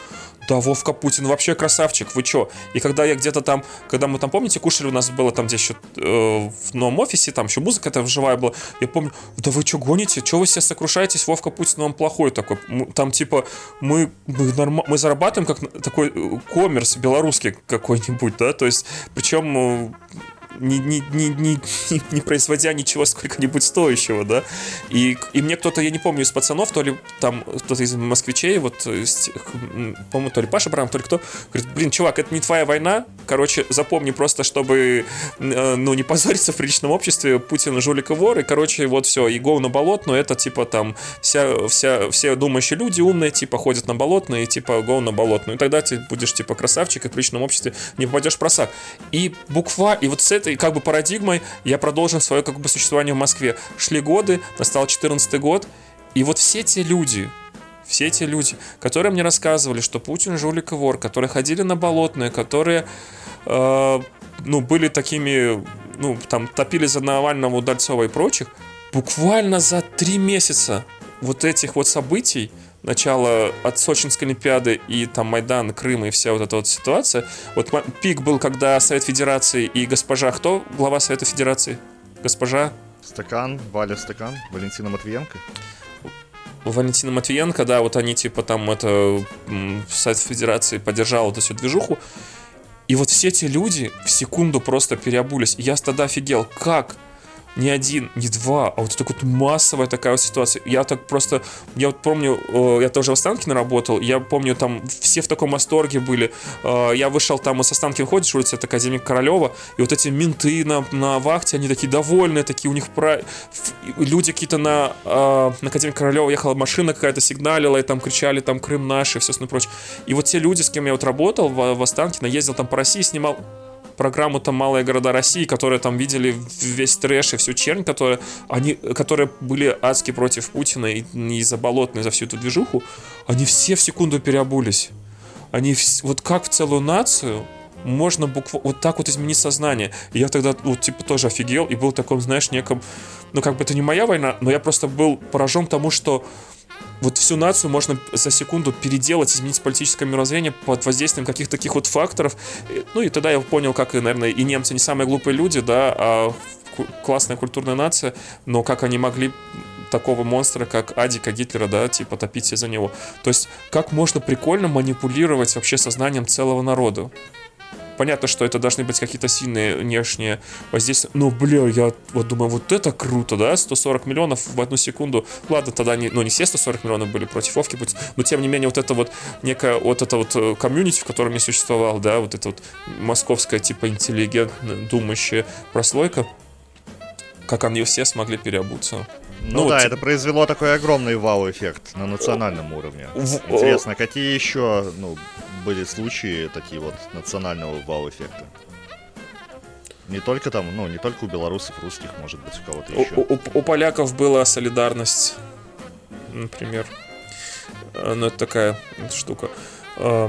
да, Вовка Путин вообще красавчик, вы чё? И когда я где-то там, когда мы там, помните, кушали, у нас было там где еще э, в новом офисе, там еще музыка это живая была, я помню, да вы чё гоните, чё вы все сокрушаетесь, Вовка Путин он плохой такой, там типа мы, мы, норм... мы зарабатываем как такой э, коммерс белорусский какой-нибудь, да, то есть, причем э, не, не, не, не, не производя ничего сколько-нибудь стоящего, да. И, и мне кто-то, я не помню, из пацанов, то ли там кто-то из москвичей, вот, по-моему, то ли Паша Брам, то ли кто, говорит, блин, чувак, это не твоя война, короче, запомни просто, чтобы, э, ну, не позориться в приличном обществе, Путин жулик и вор, и, короче, вот все, и go на болотную, это, типа, там, вся, вся, все думающие люди умные, типа, ходят на болотную, и, типа, go на болотную, и тогда ты будешь, типа, красавчик, и в приличном обществе не попадешь в просак. И буква, и вот с этой как бы парадигмой я продолжил свое как бы существование в Москве. Шли годы, настал 14 год, и вот все те люди, все те люди, которые мне рассказывали, что Путин жулик и вор, которые ходили на болотные, которые, э, ну, были такими, ну, там, топили за Навального, Удальцова и прочих, буквально за три месяца вот этих вот событий начало от Сочинской Олимпиады и там Майдан, Крым и вся вот эта вот ситуация. Вот пик был, когда Совет Федерации и госпожа, кто глава Совета Федерации? Госпожа? Стакан, Валя Стакан, Валентина Матвиенко. Валентина Матвиенко, да, вот они типа там это Совет Федерации поддержал эту всю движуху. И вот все эти люди в секунду просто переобулись. И я тогда офигел, как не один, не два, а вот такая вот массовая такая вот ситуация. Я так просто, я вот помню, э, я тоже в Останкино работал, я помню, там все в таком восторге были. Э, я вышел там из Останкина, ходишь, улица, это Академик Королева, и вот эти менты на, на вахте, они такие довольные, такие у них про... люди какие-то на, э, на Академик Королева ехала машина какая-то, сигналила, и там кричали, там Крым наш, и все остальное прочее. И вот те люди, с кем я вот работал в, в Останкино, ездил там по России, снимал программу там «Малые города России», которые там видели весь трэш и всю чернь, которые, они, которые были адски против Путина и, и за Болотной, за всю эту движуху, они все в секунду переобулись. Они вот как в целую нацию можно буквально вот так вот изменить сознание. И я тогда, вот, типа, тоже офигел и был таком, знаешь, неком... Ну, как бы это не моя война, но я просто был поражен тому, что вот всю нацию можно за секунду переделать, изменить политическое мировоззрение под воздействием каких-то таких вот факторов. Ну и тогда я понял, как, наверное, и немцы не самые глупые люди, да, а классная культурная нация, но как они могли такого монстра, как Адика Гитлера, да, типа топить за него. То есть, как можно прикольно манипулировать вообще сознанием целого народа. Понятно, что это должны быть какие-то сильные внешние воздействия. Но, бля, я вот думаю, вот это круто, да? 140 миллионов в одну секунду. Ладно, тогда не, ну, не все 140 миллионов были против Вовки, но тем не менее вот это вот некая вот это вот э, комьюнити, в котором я существовал, да, вот эта вот московская типа интеллигентная думающая прослойка, как они все смогли переобуться. Ну, ну да, вот... это произвело такой огромный вау-эффект на национальном уровне. Интересно, какие еще ну, были случаи такие вот национального вау-эффекта? Не только там, ну, не только у белорусов, русских, может быть, у кого-то еще. У, у, у поляков была солидарность, например. Э, ну, это такая штука. Э,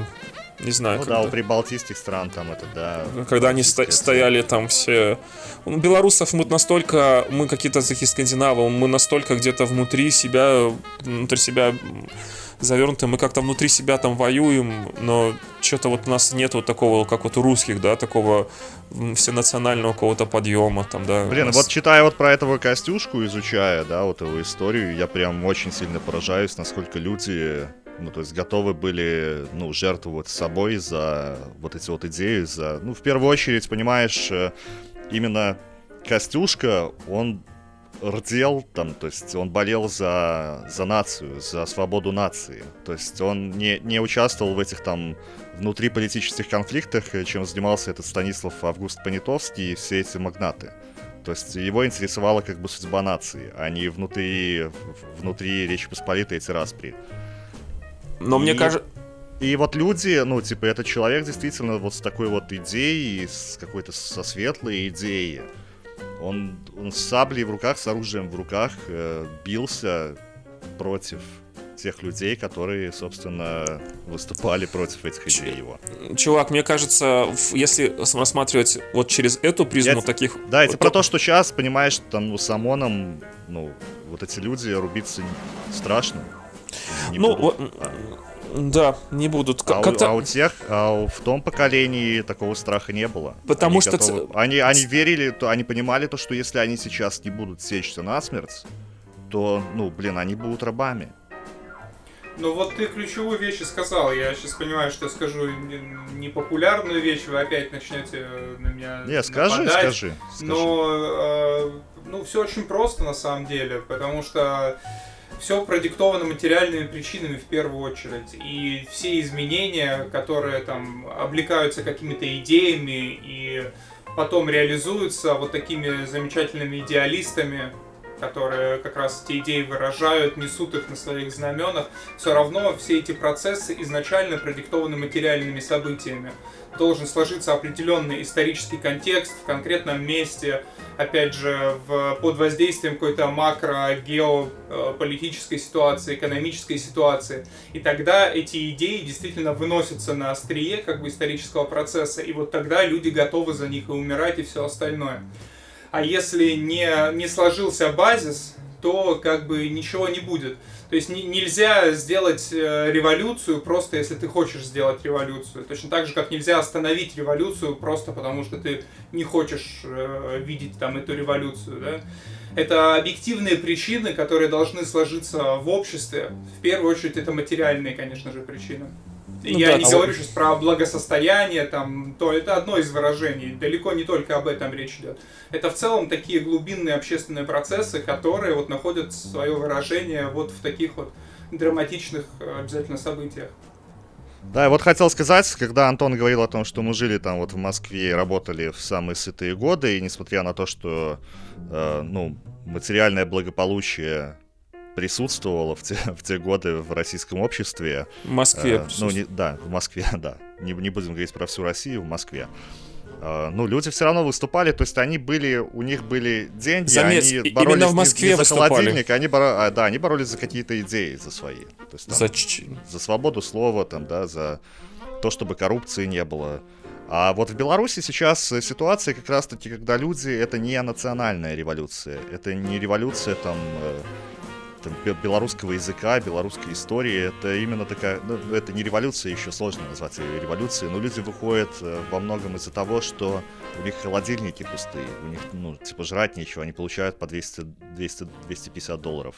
не знаю. Ну когда... да, у прибалтийских стран там это, да. Когда они сто- стояли там все... У белорусов мы настолько, мы какие-то такие скандинавы, мы настолько где-то внутри себя, внутри себя завернуты, мы как-то внутри себя там воюем, но что-то вот у нас нет вот такого, как вот у русских, да, такого всенационального какого-то подъема там, да. Блин, нас... вот читая вот про этого Костюшку, изучая, да, вот его историю, я прям очень сильно поражаюсь, насколько люди ну, то есть готовы были, ну, жертвовать собой за вот эти вот идеи, за, ну, в первую очередь, понимаешь, э, именно Костюшка, он рдел там, то есть он болел за, за нацию, за свободу нации. То есть он не, не участвовал в этих там внутриполитических конфликтах, чем занимался этот Станислав Август Понятовский и все эти магнаты. То есть его интересовала как бы судьба нации, а не внутри, внутри Речи Посполитой эти распри. Но и, мне кажется... И вот люди, ну, типа, этот человек действительно вот с такой вот идеей, с какой-то со светлой идеей, он, он с саблей в руках, с оружием в руках э, бился против тех людей, которые, собственно, выступали против этих идей его. Чувак, мне кажется, если рассматривать вот через эту призму я, таких... Да, это то... про то, что сейчас, понимаешь, там, ну, с ОМОНом, ну, вот эти люди рубиться страшно. Не ну, будут, а. Да, не будут. А, у, Как-то... а у тех, а у- в том поколении такого страха не было. Потому Они что готовы- Они, они верили, то они понимали то, что если они сейчас не будут сечься насмерть, то, ну, блин, они будут рабами. Ну вот ты ключевую вещь и сказал. Я сейчас понимаю, что я скажу не- непопулярную вещь, вы опять начнете на меня Не, скажи, нападать. скажи, скажи. Но, э, ну, все очень просто на самом деле, потому что все продиктовано материальными причинами в первую очередь. И все изменения, которые там облекаются какими-то идеями и потом реализуются вот такими замечательными идеалистами, которые как раз эти идеи выражают, несут их на своих знаменах, все равно все эти процессы изначально продиктованы материальными событиями. Должен сложиться определенный исторический контекст в конкретном месте, опять же, в, под воздействием какой-то макро геополитической ситуации, экономической ситуации. И тогда эти идеи действительно выносятся на острие как бы исторического процесса, и вот тогда люди готовы за них и умирать, и все остальное. А если не, не сложился базис, то как бы ничего не будет. То есть не- нельзя сделать э, революцию просто если ты хочешь сделать революцию. Точно так же, как нельзя остановить революцию просто потому, что ты не хочешь э, видеть там эту революцию. Да? Это объективные причины, которые должны сложиться в обществе. В первую очередь это материальные, конечно же, причины. И Ну я да, не а говорю сейчас про благосостояние, там, то это одно из выражений. Далеко не только об этом речь идет. Это в целом такие глубинные общественные процессы, которые вот находят свое выражение вот в таких вот драматичных э, обязательно событиях. Да, я вот хотел сказать, когда Антон говорил о том, что мы жили там вот в Москве и работали в самые сытые годы, и несмотря на то, что, э, ну, материальное благополучие присутствовало в те, в те годы в российском обществе. В Москве. э, ну, не, да, в Москве, да. Не, не будем говорить про всю Россию, в Москве. Э, ну, люди все равно выступали, то есть они были, у них были деньги, Заметь, они боролись именно в не- Москве не за выступали. холодильник, они, боро- а, да, они боролись за какие-то идеи, за свои. То есть, там, За за свободу слова, там, да, за то, чтобы коррупции не было. А вот в Беларуси сейчас ситуация как раз-таки, когда люди, это не национальная революция, это не революция там, э, там, бе- белорусского языка, белорусской истории, это именно такая, ну, это не революция, еще сложно назвать ее революцией, но люди выходят э, во многом из-за того, что у них холодильники пустые, у них, ну, типа, жрать нечего, они получают по 200, 200, 250 долларов.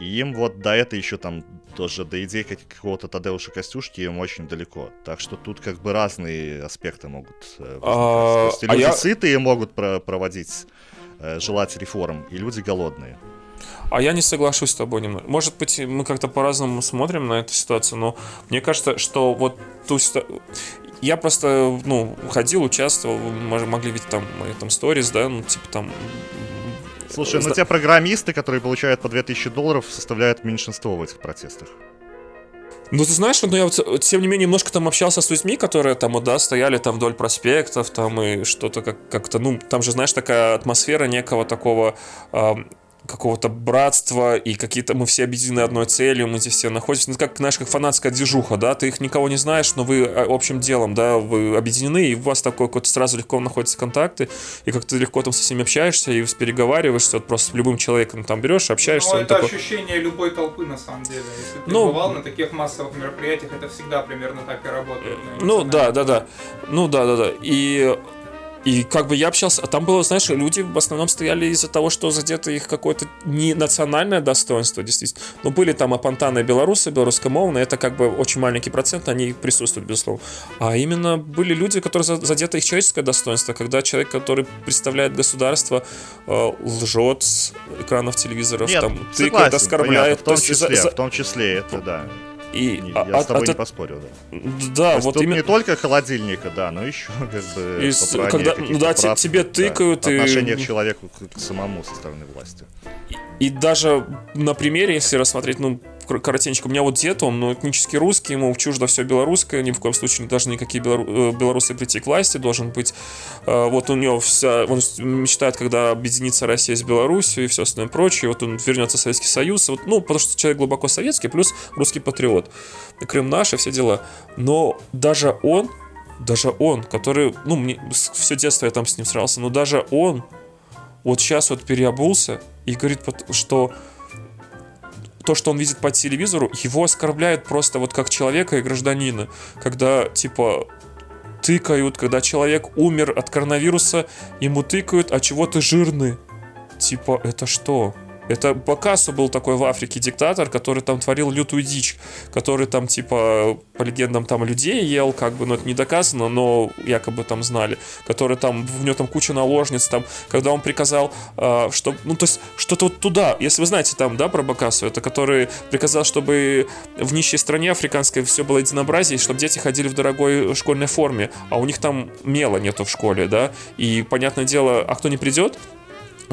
И им вот до этой еще там тоже до как- какого-то Тадеуша Костюшки им очень далеко. Так что тут как бы разные аспекты могут э, возникать. А, То есть а люди я- сытые могут про- проводить, э, желать реформ, и люди голодные. А я не соглашусь с тобой немного. Может быть, мы как-то по-разному смотрим на эту ситуацию, но мне кажется, что вот ту Я просто, ну, ходил, участвовал, мож- могли видеть там мои там сторис, да, ну, типа там... Слушай, ну зна- те программисты, которые получают по 2000 долларов, составляют меньшинство в этих протестах. Ну, ты знаешь, ну, я вот, э, тем не менее, немножко там общался с людьми, которые там, да, стояли там вдоль проспектов, там, и что-то как- как-то, ну, там же, знаешь, такая атмосфера некого такого ам, какого-то братства, и какие-то мы все объединены одной целью, мы здесь все находимся, ну, как, знаешь, как фанатская движуха, да, ты их никого не знаешь, но вы э, общим делом, да, вы объединены, и у вас такой какой-то сразу легко находятся контакты, и как ты легко там со всеми общаешься, и переговариваешься, вот просто с любым человеком там берешь, общаешься, Ну, это такой... ощущение любой толпы на самом деле. Если ты Ну, бывал на таких массовых мероприятиях, это всегда примерно так и работает. Ну да, да, да. Ну да, да, да. И и как бы я общался, а там было, знаешь, люди в основном стояли из-за того, что задето их какое-то не национальное достоинство, действительно. Но были там опонтаны белорусы, белорусскомовные, это как бы очень маленький процент, они присутствуют, безусловно. А именно были люди, которые за- задето их человеческое достоинство, когда человек, который представляет государство, э, лжет с экранов телевизоров, Нет, там, тыкает, оскорбляет. понятно, в том за- числе, за- в том числе, это да. И, Не- а- я с а- тобой от не поспорю, да. Да, То вот тут именно... не только холодильника, да, но еще как бы И с- когда- ну да, прав, тебе да, тыкают и- отношение к человеку к, к самому со стороны власти. И даже на примере, если рассмотреть, ну, коротенько, у меня вот дед, он ну, этнически русский, ему чуждо все белорусское, ни в коем случае не должны никакие э, белорусы прийти к власти, должен быть, э, вот у него вся, он мечтает, когда объединится Россия с Беларусью и все остальное прочее, вот он вернется в Советский Союз, вот, ну, потому что человек глубоко советский, плюс русский патриот, Крым наш и все дела, но даже он, даже он, который, ну, мне все детство я там с ним срался, но даже он вот сейчас вот переобулся и говорит, что то, что он видит по телевизору, его оскорбляют просто вот как человека и гражданина. Когда, типа, тыкают, когда человек умер от коронавируса, ему тыкают, а чего ты жирный? Типа, это что? Это Бакасу был такой в Африке диктатор, который там творил лютую дичь, который там, типа, по легендам, там людей ел, как бы, но это не доказано, но якобы там знали, который там, в него там куча наложниц, там, когда он приказал, э, что, ну, то есть, что-то вот туда, если вы знаете там, да, про Бакасу, это который приказал, чтобы в нищей стране африканской все было единообразие, чтобы дети ходили в дорогой школьной форме, а у них там мела нету в школе, да, и, понятное дело, а кто не придет,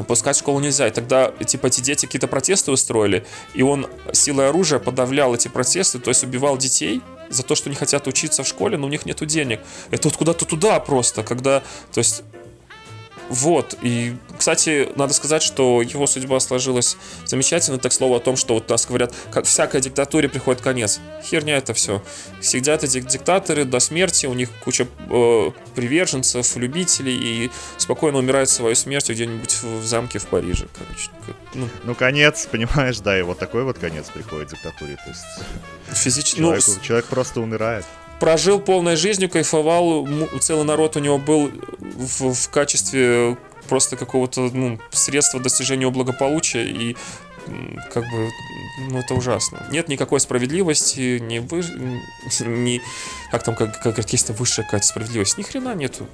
Пускать в школу нельзя. И тогда, типа, эти дети какие-то протесты устроили, и он силой оружия подавлял эти протесты, то есть убивал детей за то, что не хотят учиться в школе, но у них нету денег. Это вот куда-то туда просто, когда, то есть вот, и, кстати, надо сказать, что его судьба сложилась замечательно, так слово о том, что вот нас говорят, как всякой диктатуре приходит конец. Херня это все. Сидят эти диктаторы до смерти, у них куча э, приверженцев, любителей, и спокойно умирают своей смертью где-нибудь в замке в Париже, короче. Ну, ну конец, понимаешь, да, и вот такой вот конец приходит диктатуре, то есть... Физически, человек, ну, человек просто умирает прожил полной жизнью, кайфовал, целый народ у него был в, в качестве просто какого-то ну, средства достижения благополучия и как бы, ну, это ужасно. Нет никакой справедливости, ни, вы, ни как там, как, как есть высшая какая-то справедливость, ни хрена нету.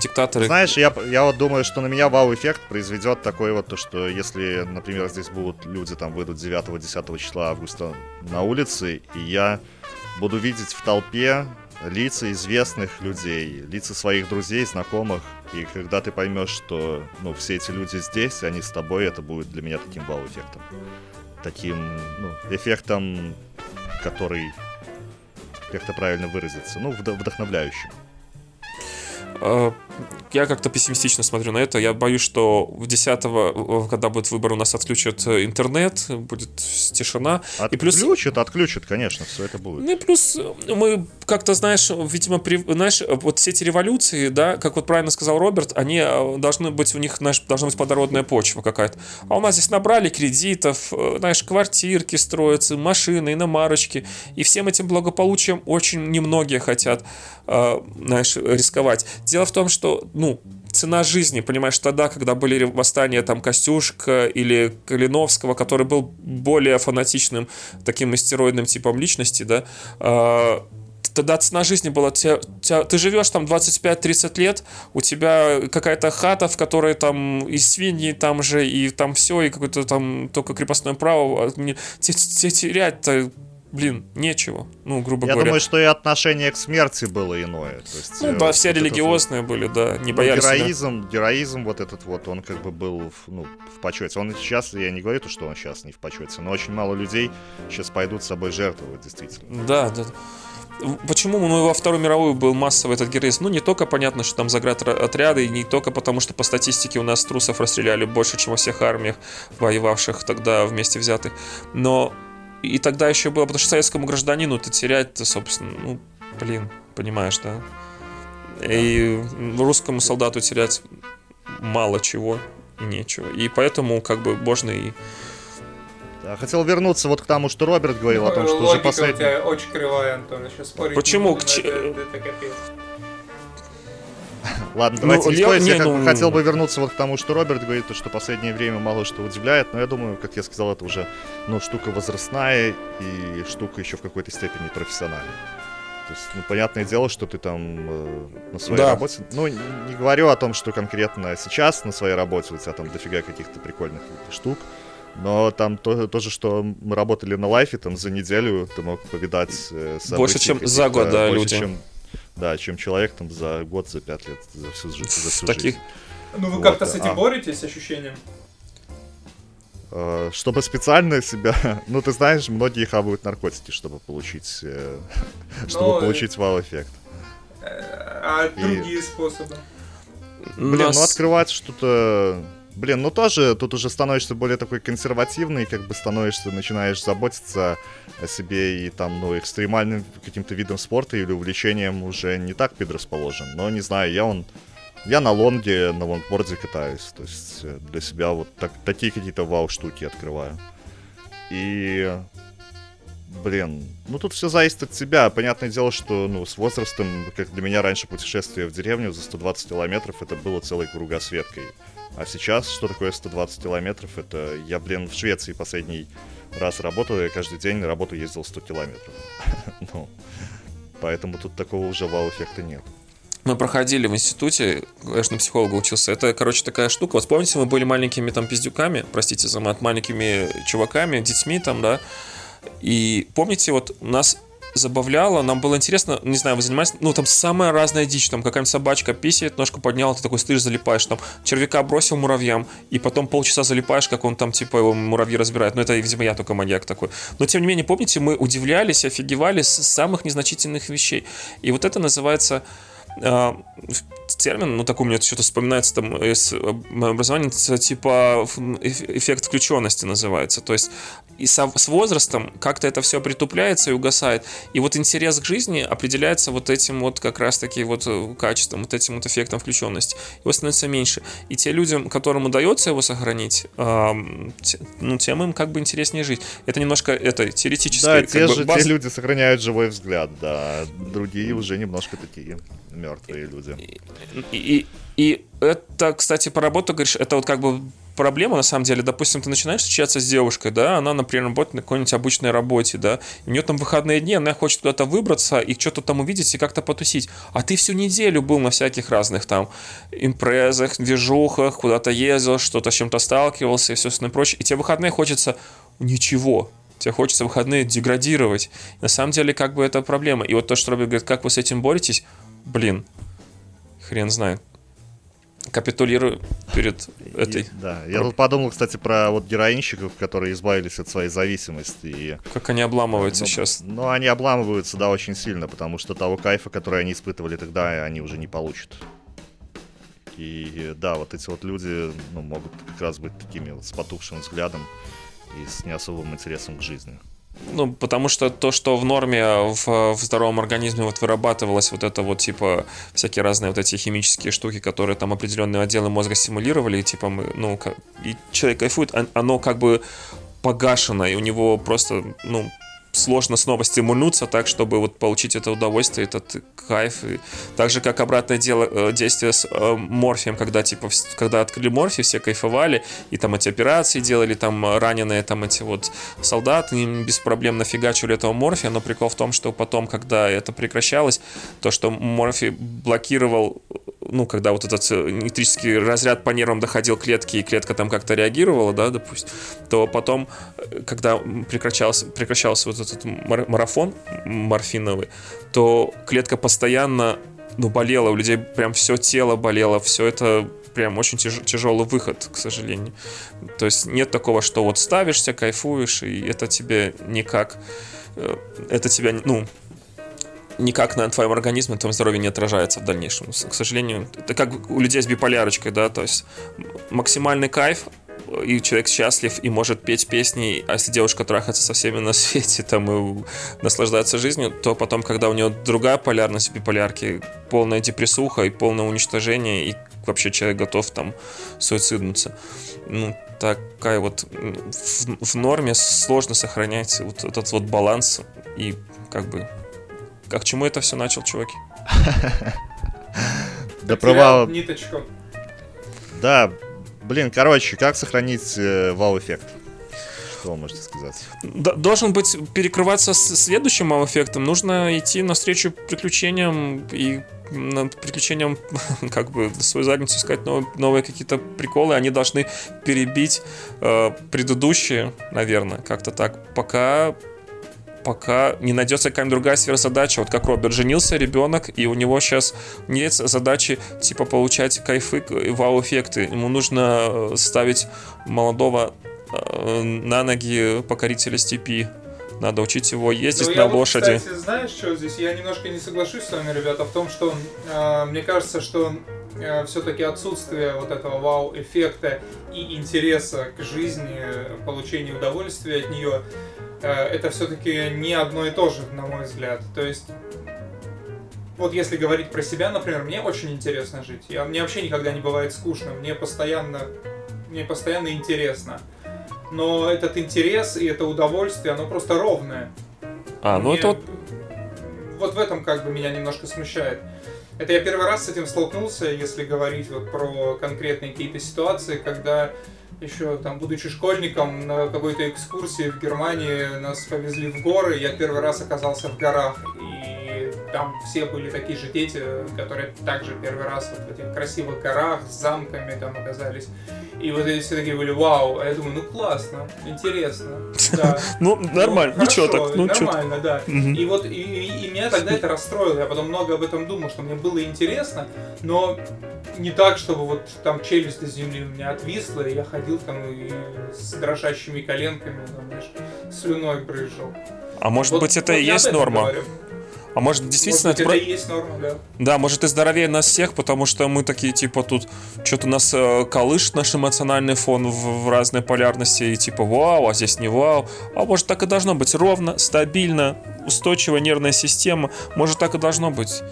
Диктаторы... Знаешь, я, я вот думаю, что на меня вау-эффект произведет такой вот, то, что если, например, здесь будут люди, там, выйдут 9-10 числа августа на улице, и я буду видеть в толпе лица известных людей, лица своих друзей, знакомых. И когда ты поймешь, что ну, все эти люди здесь, они с тобой, это будет для меня таким вау-эффектом. Таким, ну, эффектом, который, как то правильно выразиться, ну, вдохновляющим. Я как-то пессимистично смотрю на это. Я боюсь, что в 10 э, когда будет выбор, у нас отключат э, интернет, будет тишина. Отключат, и плюс... отключат, конечно, все это будет. Ну и плюс э, мы как-то, знаешь, видимо, при... знаешь, вот все эти революции, да, как вот правильно сказал Роберт, они должны быть, у них, знаешь, должна быть плодородная почва какая-то. А у нас здесь набрали кредитов, знаешь, квартирки строятся, машины, иномарочки, и всем этим благополучием очень немногие хотят, знаешь, рисковать. Дело в том, что, ну, цена жизни, понимаешь, тогда, когда были восстания там Костюшка или Калиновского, который был более фанатичным таким истероидным типом личности, да, э, тогда цена жизни была, тебя, тебя, ты живешь там 25-30 лет, у тебя какая-то хата, в которой там и свиньи там же, и там все, и какое-то там только крепостное право, а тебе терять-то блин, нечего, ну, грубо Я говоря. Я думаю, что и отношение к смерти было иное. То есть, ну, да, э, все вот религиозные вот, были, да, не боялись. Героизм, да. героизм вот этот вот, он как бы был ну, в почете. Он сейчас, я не говорю, что он сейчас не в почете, но очень мало людей сейчас пойдут с собой жертвовать, действительно. Да, да. Почему ну, во Вторую мировую был массовый этот героизм? Ну, не только понятно, что там отряды, и не только потому, что по статистике у нас трусов расстреляли больше, чем во всех армиях, воевавших тогда вместе взятых. Но и тогда еще было, потому что советскому гражданину ты терять, собственно, ну, блин, понимаешь, да? И русскому солдату терять мало чего и нечего. И поэтому, как бы, можно и... Да, хотел вернуться вот к тому, что Роберт говорил о том, что уже последний... у тебя очень кривая, Антон, сейчас спорить Почему? К... Это, это капец. Ладно, ну, давайте ну, не спорить. Я, я ну... хотел бы вернуться вот к тому, что Роберт говорит, то, что в последнее время мало что удивляет, но я думаю, как я сказал, это уже ну, штука возрастная и штука еще в какой-то степени профессиональная. То есть, ну, понятное дело, что ты там э, на своей да. работе... Ну, не говорю о том, что конкретно сейчас на своей работе у тебя там дофига каких-то прикольных штук, но там то, то же, что мы работали на лайфе, там за неделю ты мог повидать э, Больше, чем за год, да, больше, люди. Чем да, чем человек там за год, за пять лет, за всю, жизнь, за всю Таких... жизнь. Ну вы вот, как-то с этим а... боретесь, с ощущением? Uh, чтобы специально себя... Ну, ты знаешь, многие хавают наркотики, чтобы получить... Э, чтобы Но... получить вау-эффект. А И... другие способы? Блин, Нас... ну открывать что-то Блин, ну тоже тут уже становишься более такой консервативный, как бы становишься, начинаешь заботиться о себе и там, ну, экстремальным каким-то видом спорта или увлечением уже не так предрасположен. Но не знаю, я он... Я на лонге, на лонгборде катаюсь. То есть э, для себя вот так, такие какие-то вау-штуки открываю. И блин, ну тут все зависит от тебя. Понятное дело, что ну, с возрастом, как для меня раньше путешествие в деревню за 120 километров, это было целой кругосветкой. А сейчас, что такое 120 километров? Это я, блин, в Швеции последний раз работал, я каждый день на работу ездил 100 километров. ну, поэтому тут такого уже вау-эффекта нет. Мы проходили в институте, на психолога учился. Это, короче, такая штука. Вот помните, мы были маленькими там пиздюками, простите за мат, маленькими чуваками, детьми там, да, и помните, вот нас забавляло, нам было интересно, не знаю, вы занимаетесь, ну, там самая разная дичь, там какая-нибудь собачка писает, ножку поднял, ты такой стоишь, залипаешь, там, червяка бросил муравьям, и потом полчаса залипаешь, как он там, типа, его муравьи разбирает, ну, это, видимо, я только маньяк такой. Но, тем не менее, помните, мы удивлялись, офигевали с самых незначительных вещей, и вот это называется а, термин, ну такой мне что-то вспоминается там из моего образования, типа эффект включенности называется. То есть и со, с возрастом как-то это все притупляется и угасает. И вот интерес к жизни определяется вот этим вот как раз-таки вот э, качеством, вот этим вот эффектом включенности. Его становится меньше. И те людям, которым удается его сохранить, э, ну, тем им как бы интереснее жить. Это немножко это теоретическое. Да, те же баз... те люди сохраняют живой взгляд, да. Другие уже немножко такие мертвые люди. И, и, и это, кстати, по работе, говоришь, это вот как бы проблема, на самом деле, допустим, ты начинаешь встречаться с девушкой, да, она, например, работает на какой-нибудь обычной работе, да, у нее там выходные дни, она хочет куда-то выбраться и что-то там увидеть и как-то потусить, а ты всю неделю был на всяких разных там импрезах, движухах, куда-то ездил, что-то с чем-то сталкивался и все остальное прочее, и тебе выходные хочется ничего, тебе хочется выходные деградировать. На самом деле, как бы это проблема. И вот то, что Робби говорит, как вы с этим боретесь, блин, хрен знает капитулирую перед этой. И, да, я тут подумал, кстати, про вот героинщиков, которые избавились от своей зависимости. И, как они обламываются ну, сейчас. Ну, они обламываются, да, очень сильно, потому что того кайфа, который они испытывали тогда, они уже не получат. И да, вот эти вот люди ну, могут как раз быть такими вот с потухшим взглядом и с не особым интересом к жизни. Ну, потому что то, что в норме, в, в здоровом организме вот вырабатывалось вот это вот, типа, всякие разные вот эти химические штуки, которые там определенные отделы мозга стимулировали, типа, мы, ну, и человек кайфует, оно как бы погашено, и у него просто, ну, сложно снова стимульнуться так, чтобы вот получить это удовольствие, этот кайф. И так же, как обратное дело, э, действие с э, морфием, когда, типа, когда открыли морфий, все кайфовали, и там эти операции делали, там раненые там эти вот солдаты, им без проблем нафигачивали этого морфия, но прикол в том, что потом, когда это прекращалось, то, что морфий блокировал ну, когда вот этот э, электрический разряд по нервам доходил к клетке, и клетка там как-то реагировала, да, допустим, то потом, э, когда прекращался, прекращался вот этот марафон морфиновый, то клетка постоянно, ну, болела, у людей прям все тело болело, все это прям очень тяж, тяжелый выход, к сожалению. То есть нет такого, что вот ставишься, кайфуешь, и это тебе никак, э, это тебя, ну, никак на твоем организме, на твоем здоровье не отражается в дальнейшем. К сожалению, это как у людей с биполярочкой, да, то есть максимальный кайф, и человек счастлив и может петь песни, а если девушка трахается со всеми на свете там и наслаждается жизнью, то потом, когда у нее другая полярность биполярки, полная депрессуха и полное уничтожение, и вообще человек готов там суициднуться. Ну, такая вот в, в норме сложно сохранять вот этот вот баланс и как бы а к чему это все начал, чуваки? Да провал... Ниточку. Да, блин, короче, как сохранить э, вау-эффект? Что вы можете сказать? Должен быть перекрываться с следующим вау-эффектом. Нужно идти навстречу приключениям и над приключением, как бы, свою задницу искать новые, новые какие-то приколы, они должны перебить э, предыдущие, наверное, как-то так, пока пока не найдется какая-нибудь другая сфера задачи. Вот как Роберт женился, ребенок, и у него сейчас нет задачи типа получать кайфы, вау-эффекты. Ему нужно э, ставить молодого э, на ноги покорителя степи. Надо учить его ездить ну, на я лошади. Вот, кстати, знаешь, что здесь? Я немножко не соглашусь с вами, ребята, в том, что э, мне кажется, что э, все-таки отсутствие вот этого вау-эффекта и интереса к жизни, получения удовольствия от нее, Э, это все-таки не одно и то же, на мой взгляд. То есть, вот если говорить про себя, например, мне очень интересно жить. Я, мне вообще никогда не бывает скучно, мне постоянно, мне постоянно интересно. но этот интерес и это удовольствие, оно просто ровное. А, ну Мне- это вот... Вот в этом как бы меня немножко смущает. Это я первый раз с этим столкнулся, если говорить вот про конкретные какие-то ситуации, когда еще там, будучи школьником, на какой-то экскурсии в Германии нас повезли в горы, я первый раз оказался в горах, и там все были такие же дети, которые также первый раз вот в этих красивых горах с замками там оказались. И вот эти все такие были, вау, а я думаю, ну классно, интересно, да. Ну, нормально, Ну, ничего так, ну чё Нормально, да. Мгм. И вот и, и- и меня тогда это расстроило. Я потом много об этом думал, что мне было интересно, но не так, чтобы вот там челюсть до земли у меня отвисла, и я ходил там и с дрожащими коленками, там, знаешь, слюной брызжал. А может Вот- быть это вот и есть норма? говорю. А может действительно Может это быть, про- это и есть норма, да. Да, может, ты здоровее нас всех, потому что мы такие, типа, тут что-то нас э, колышет наш эмоциональный фон в, в разной полярности, и типа, вау, а здесь не вау. А может, так и должно быть ровно, стабильно, устойчивая нервная система. Может, так и должно быть.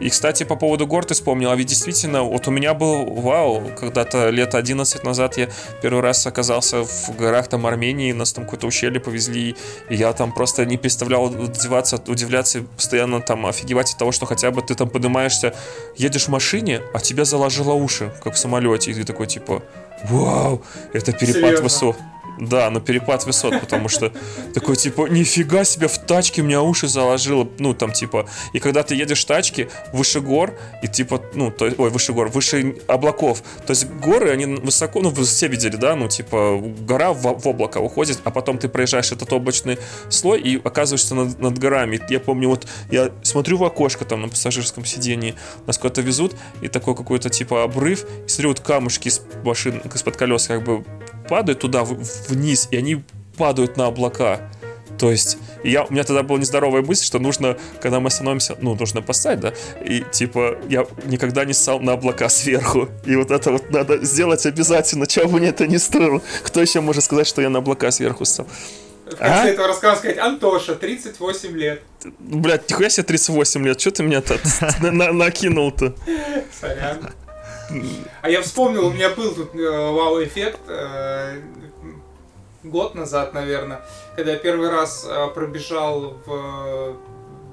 И, кстати, по поводу гор ты вспомнил, а ведь действительно, вот у меня был, вау, когда-то лет 11 назад я первый раз оказался в горах там Армении, нас там какое-то ущелье повезли, и я там просто не представлял удивляться, удивляться постоянно там офигевать от того, что хотя бы ты там поднимаешься, едешь в машине, а тебя заложило уши, как в самолете, и ты такой типа, вау, это перепад высот. Да, но перепад высот, потому что такой типа, нифига себе, в тачке меня уши заложило, ну там типа, и когда ты едешь в тачке выше гор, и типа, ну, то, ой, выше гор, выше облаков, то есть горы, они высоко, ну, вы все видели, да, ну, типа, гора в, в облако уходит, а потом ты проезжаешь этот облачный слой и оказываешься над, над горами. Я помню, вот я смотрю в окошко там на пассажирском сидении, нас куда-то везут, и такой какой-то типа обрыв, и смотрю, вот камушки из машин, из-под колес как бы падают туда вниз, и они падают на облака. То есть, я, у меня тогда была нездоровая мысль, что нужно, когда мы остановимся, ну, нужно поставить, да, и типа, я никогда не ссал на облака сверху. И вот это вот надо сделать обязательно, чего бы мне это не стоило. Кто еще может сказать, что я на облака сверху ссал? В конце А? этого рассказа сказать, Антоша, 38 лет. Блядь, нихуя себе 38 лет, что ты меня на- накинул-то? Сорян. А я вспомнил, у меня был тут э, вау-эффект э, год назад, наверное, когда я первый раз э, пробежал в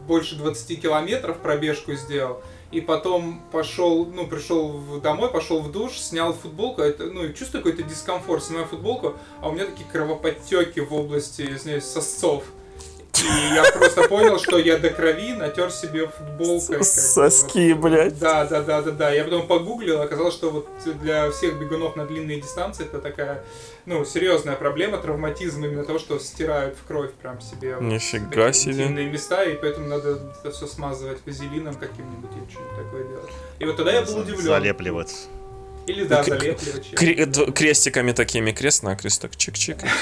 больше 20 километров, пробежку сделал, и потом пошел, ну, пришел домой, пошел в душ, снял футболку, это, ну, чувствую какой-то дискомфорт, снимаю футболку, а у меня такие кровоподтеки в области, извиняюсь, сосцов. И я просто понял, что я до крови натер себе футболкой. Соски, блядь. Да, да, да, да, да. Я потом погуглил, оказалось, что вот для всех бегунов на длинные дистанции это такая, ну, серьезная проблема, травматизм именно того, что стирают в кровь прям себе. Нифига себе. интимные места, и поэтому надо это все смазывать вазелином каким-нибудь или что-нибудь такое делать. И вот тогда я был удивлен. Залепливать. Или да, залепливать. крестиками такими, крест-накрест, так чик-чик.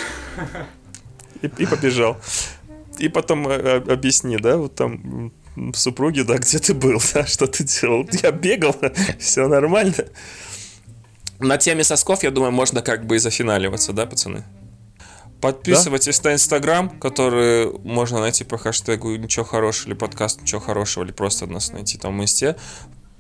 И, и побежал. И потом э, э, объясни, да, вот там супруге, да, где ты был, да, что ты делал. Я бегал, все нормально. На теме сосков, я думаю, можно как бы и зафиналиваться, да, пацаны? Подписывайтесь на Инстаграм, который можно найти по хэштегу «Ничего хорошего» или подкаст «Ничего хорошего», или просто нас найти там в Инсте.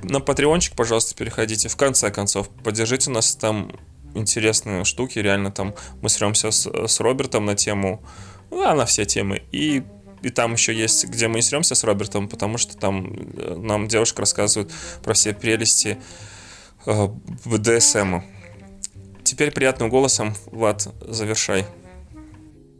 На Патреончик, пожалуйста, переходите. В конце концов, поддержите нас там интересные штуки. Реально там мы сремся с, с Робертом на тему, ну, а на все темы. И, и там еще есть, где мы не сремся с Робертом, потому что там э, нам девушка рассказывает про все прелести э, БДСМа. Теперь приятным голосом, Влад, завершай.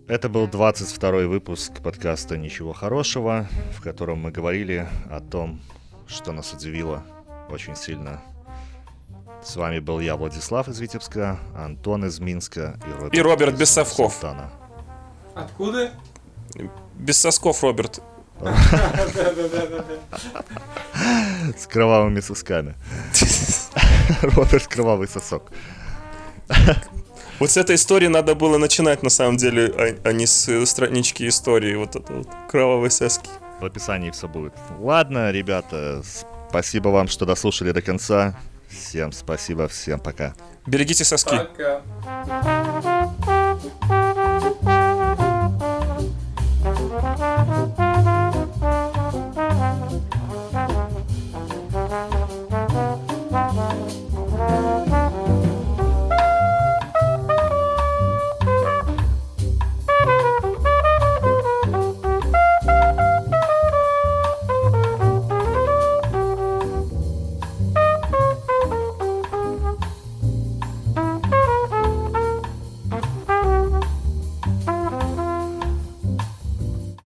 Это был 22 выпуск подкаста «Ничего хорошего», в котором мы говорили о том, что нас удивило очень сильно. С вами был я, Владислав из Витебска, Антон из Минска и Роберт, И Роберт из без совков. Султана. Откуда? Без сосков, Роберт. С кровавыми сосками. Роберт Кровавый сосок. Вот с этой истории надо было начинать, на самом деле, а, а не с странички истории. Вот это вот кровавые соски. В описании все будет. Ладно, ребята, спасибо вам, что дослушали до конца. Всем спасибо, всем пока. Берегите соски. Пока.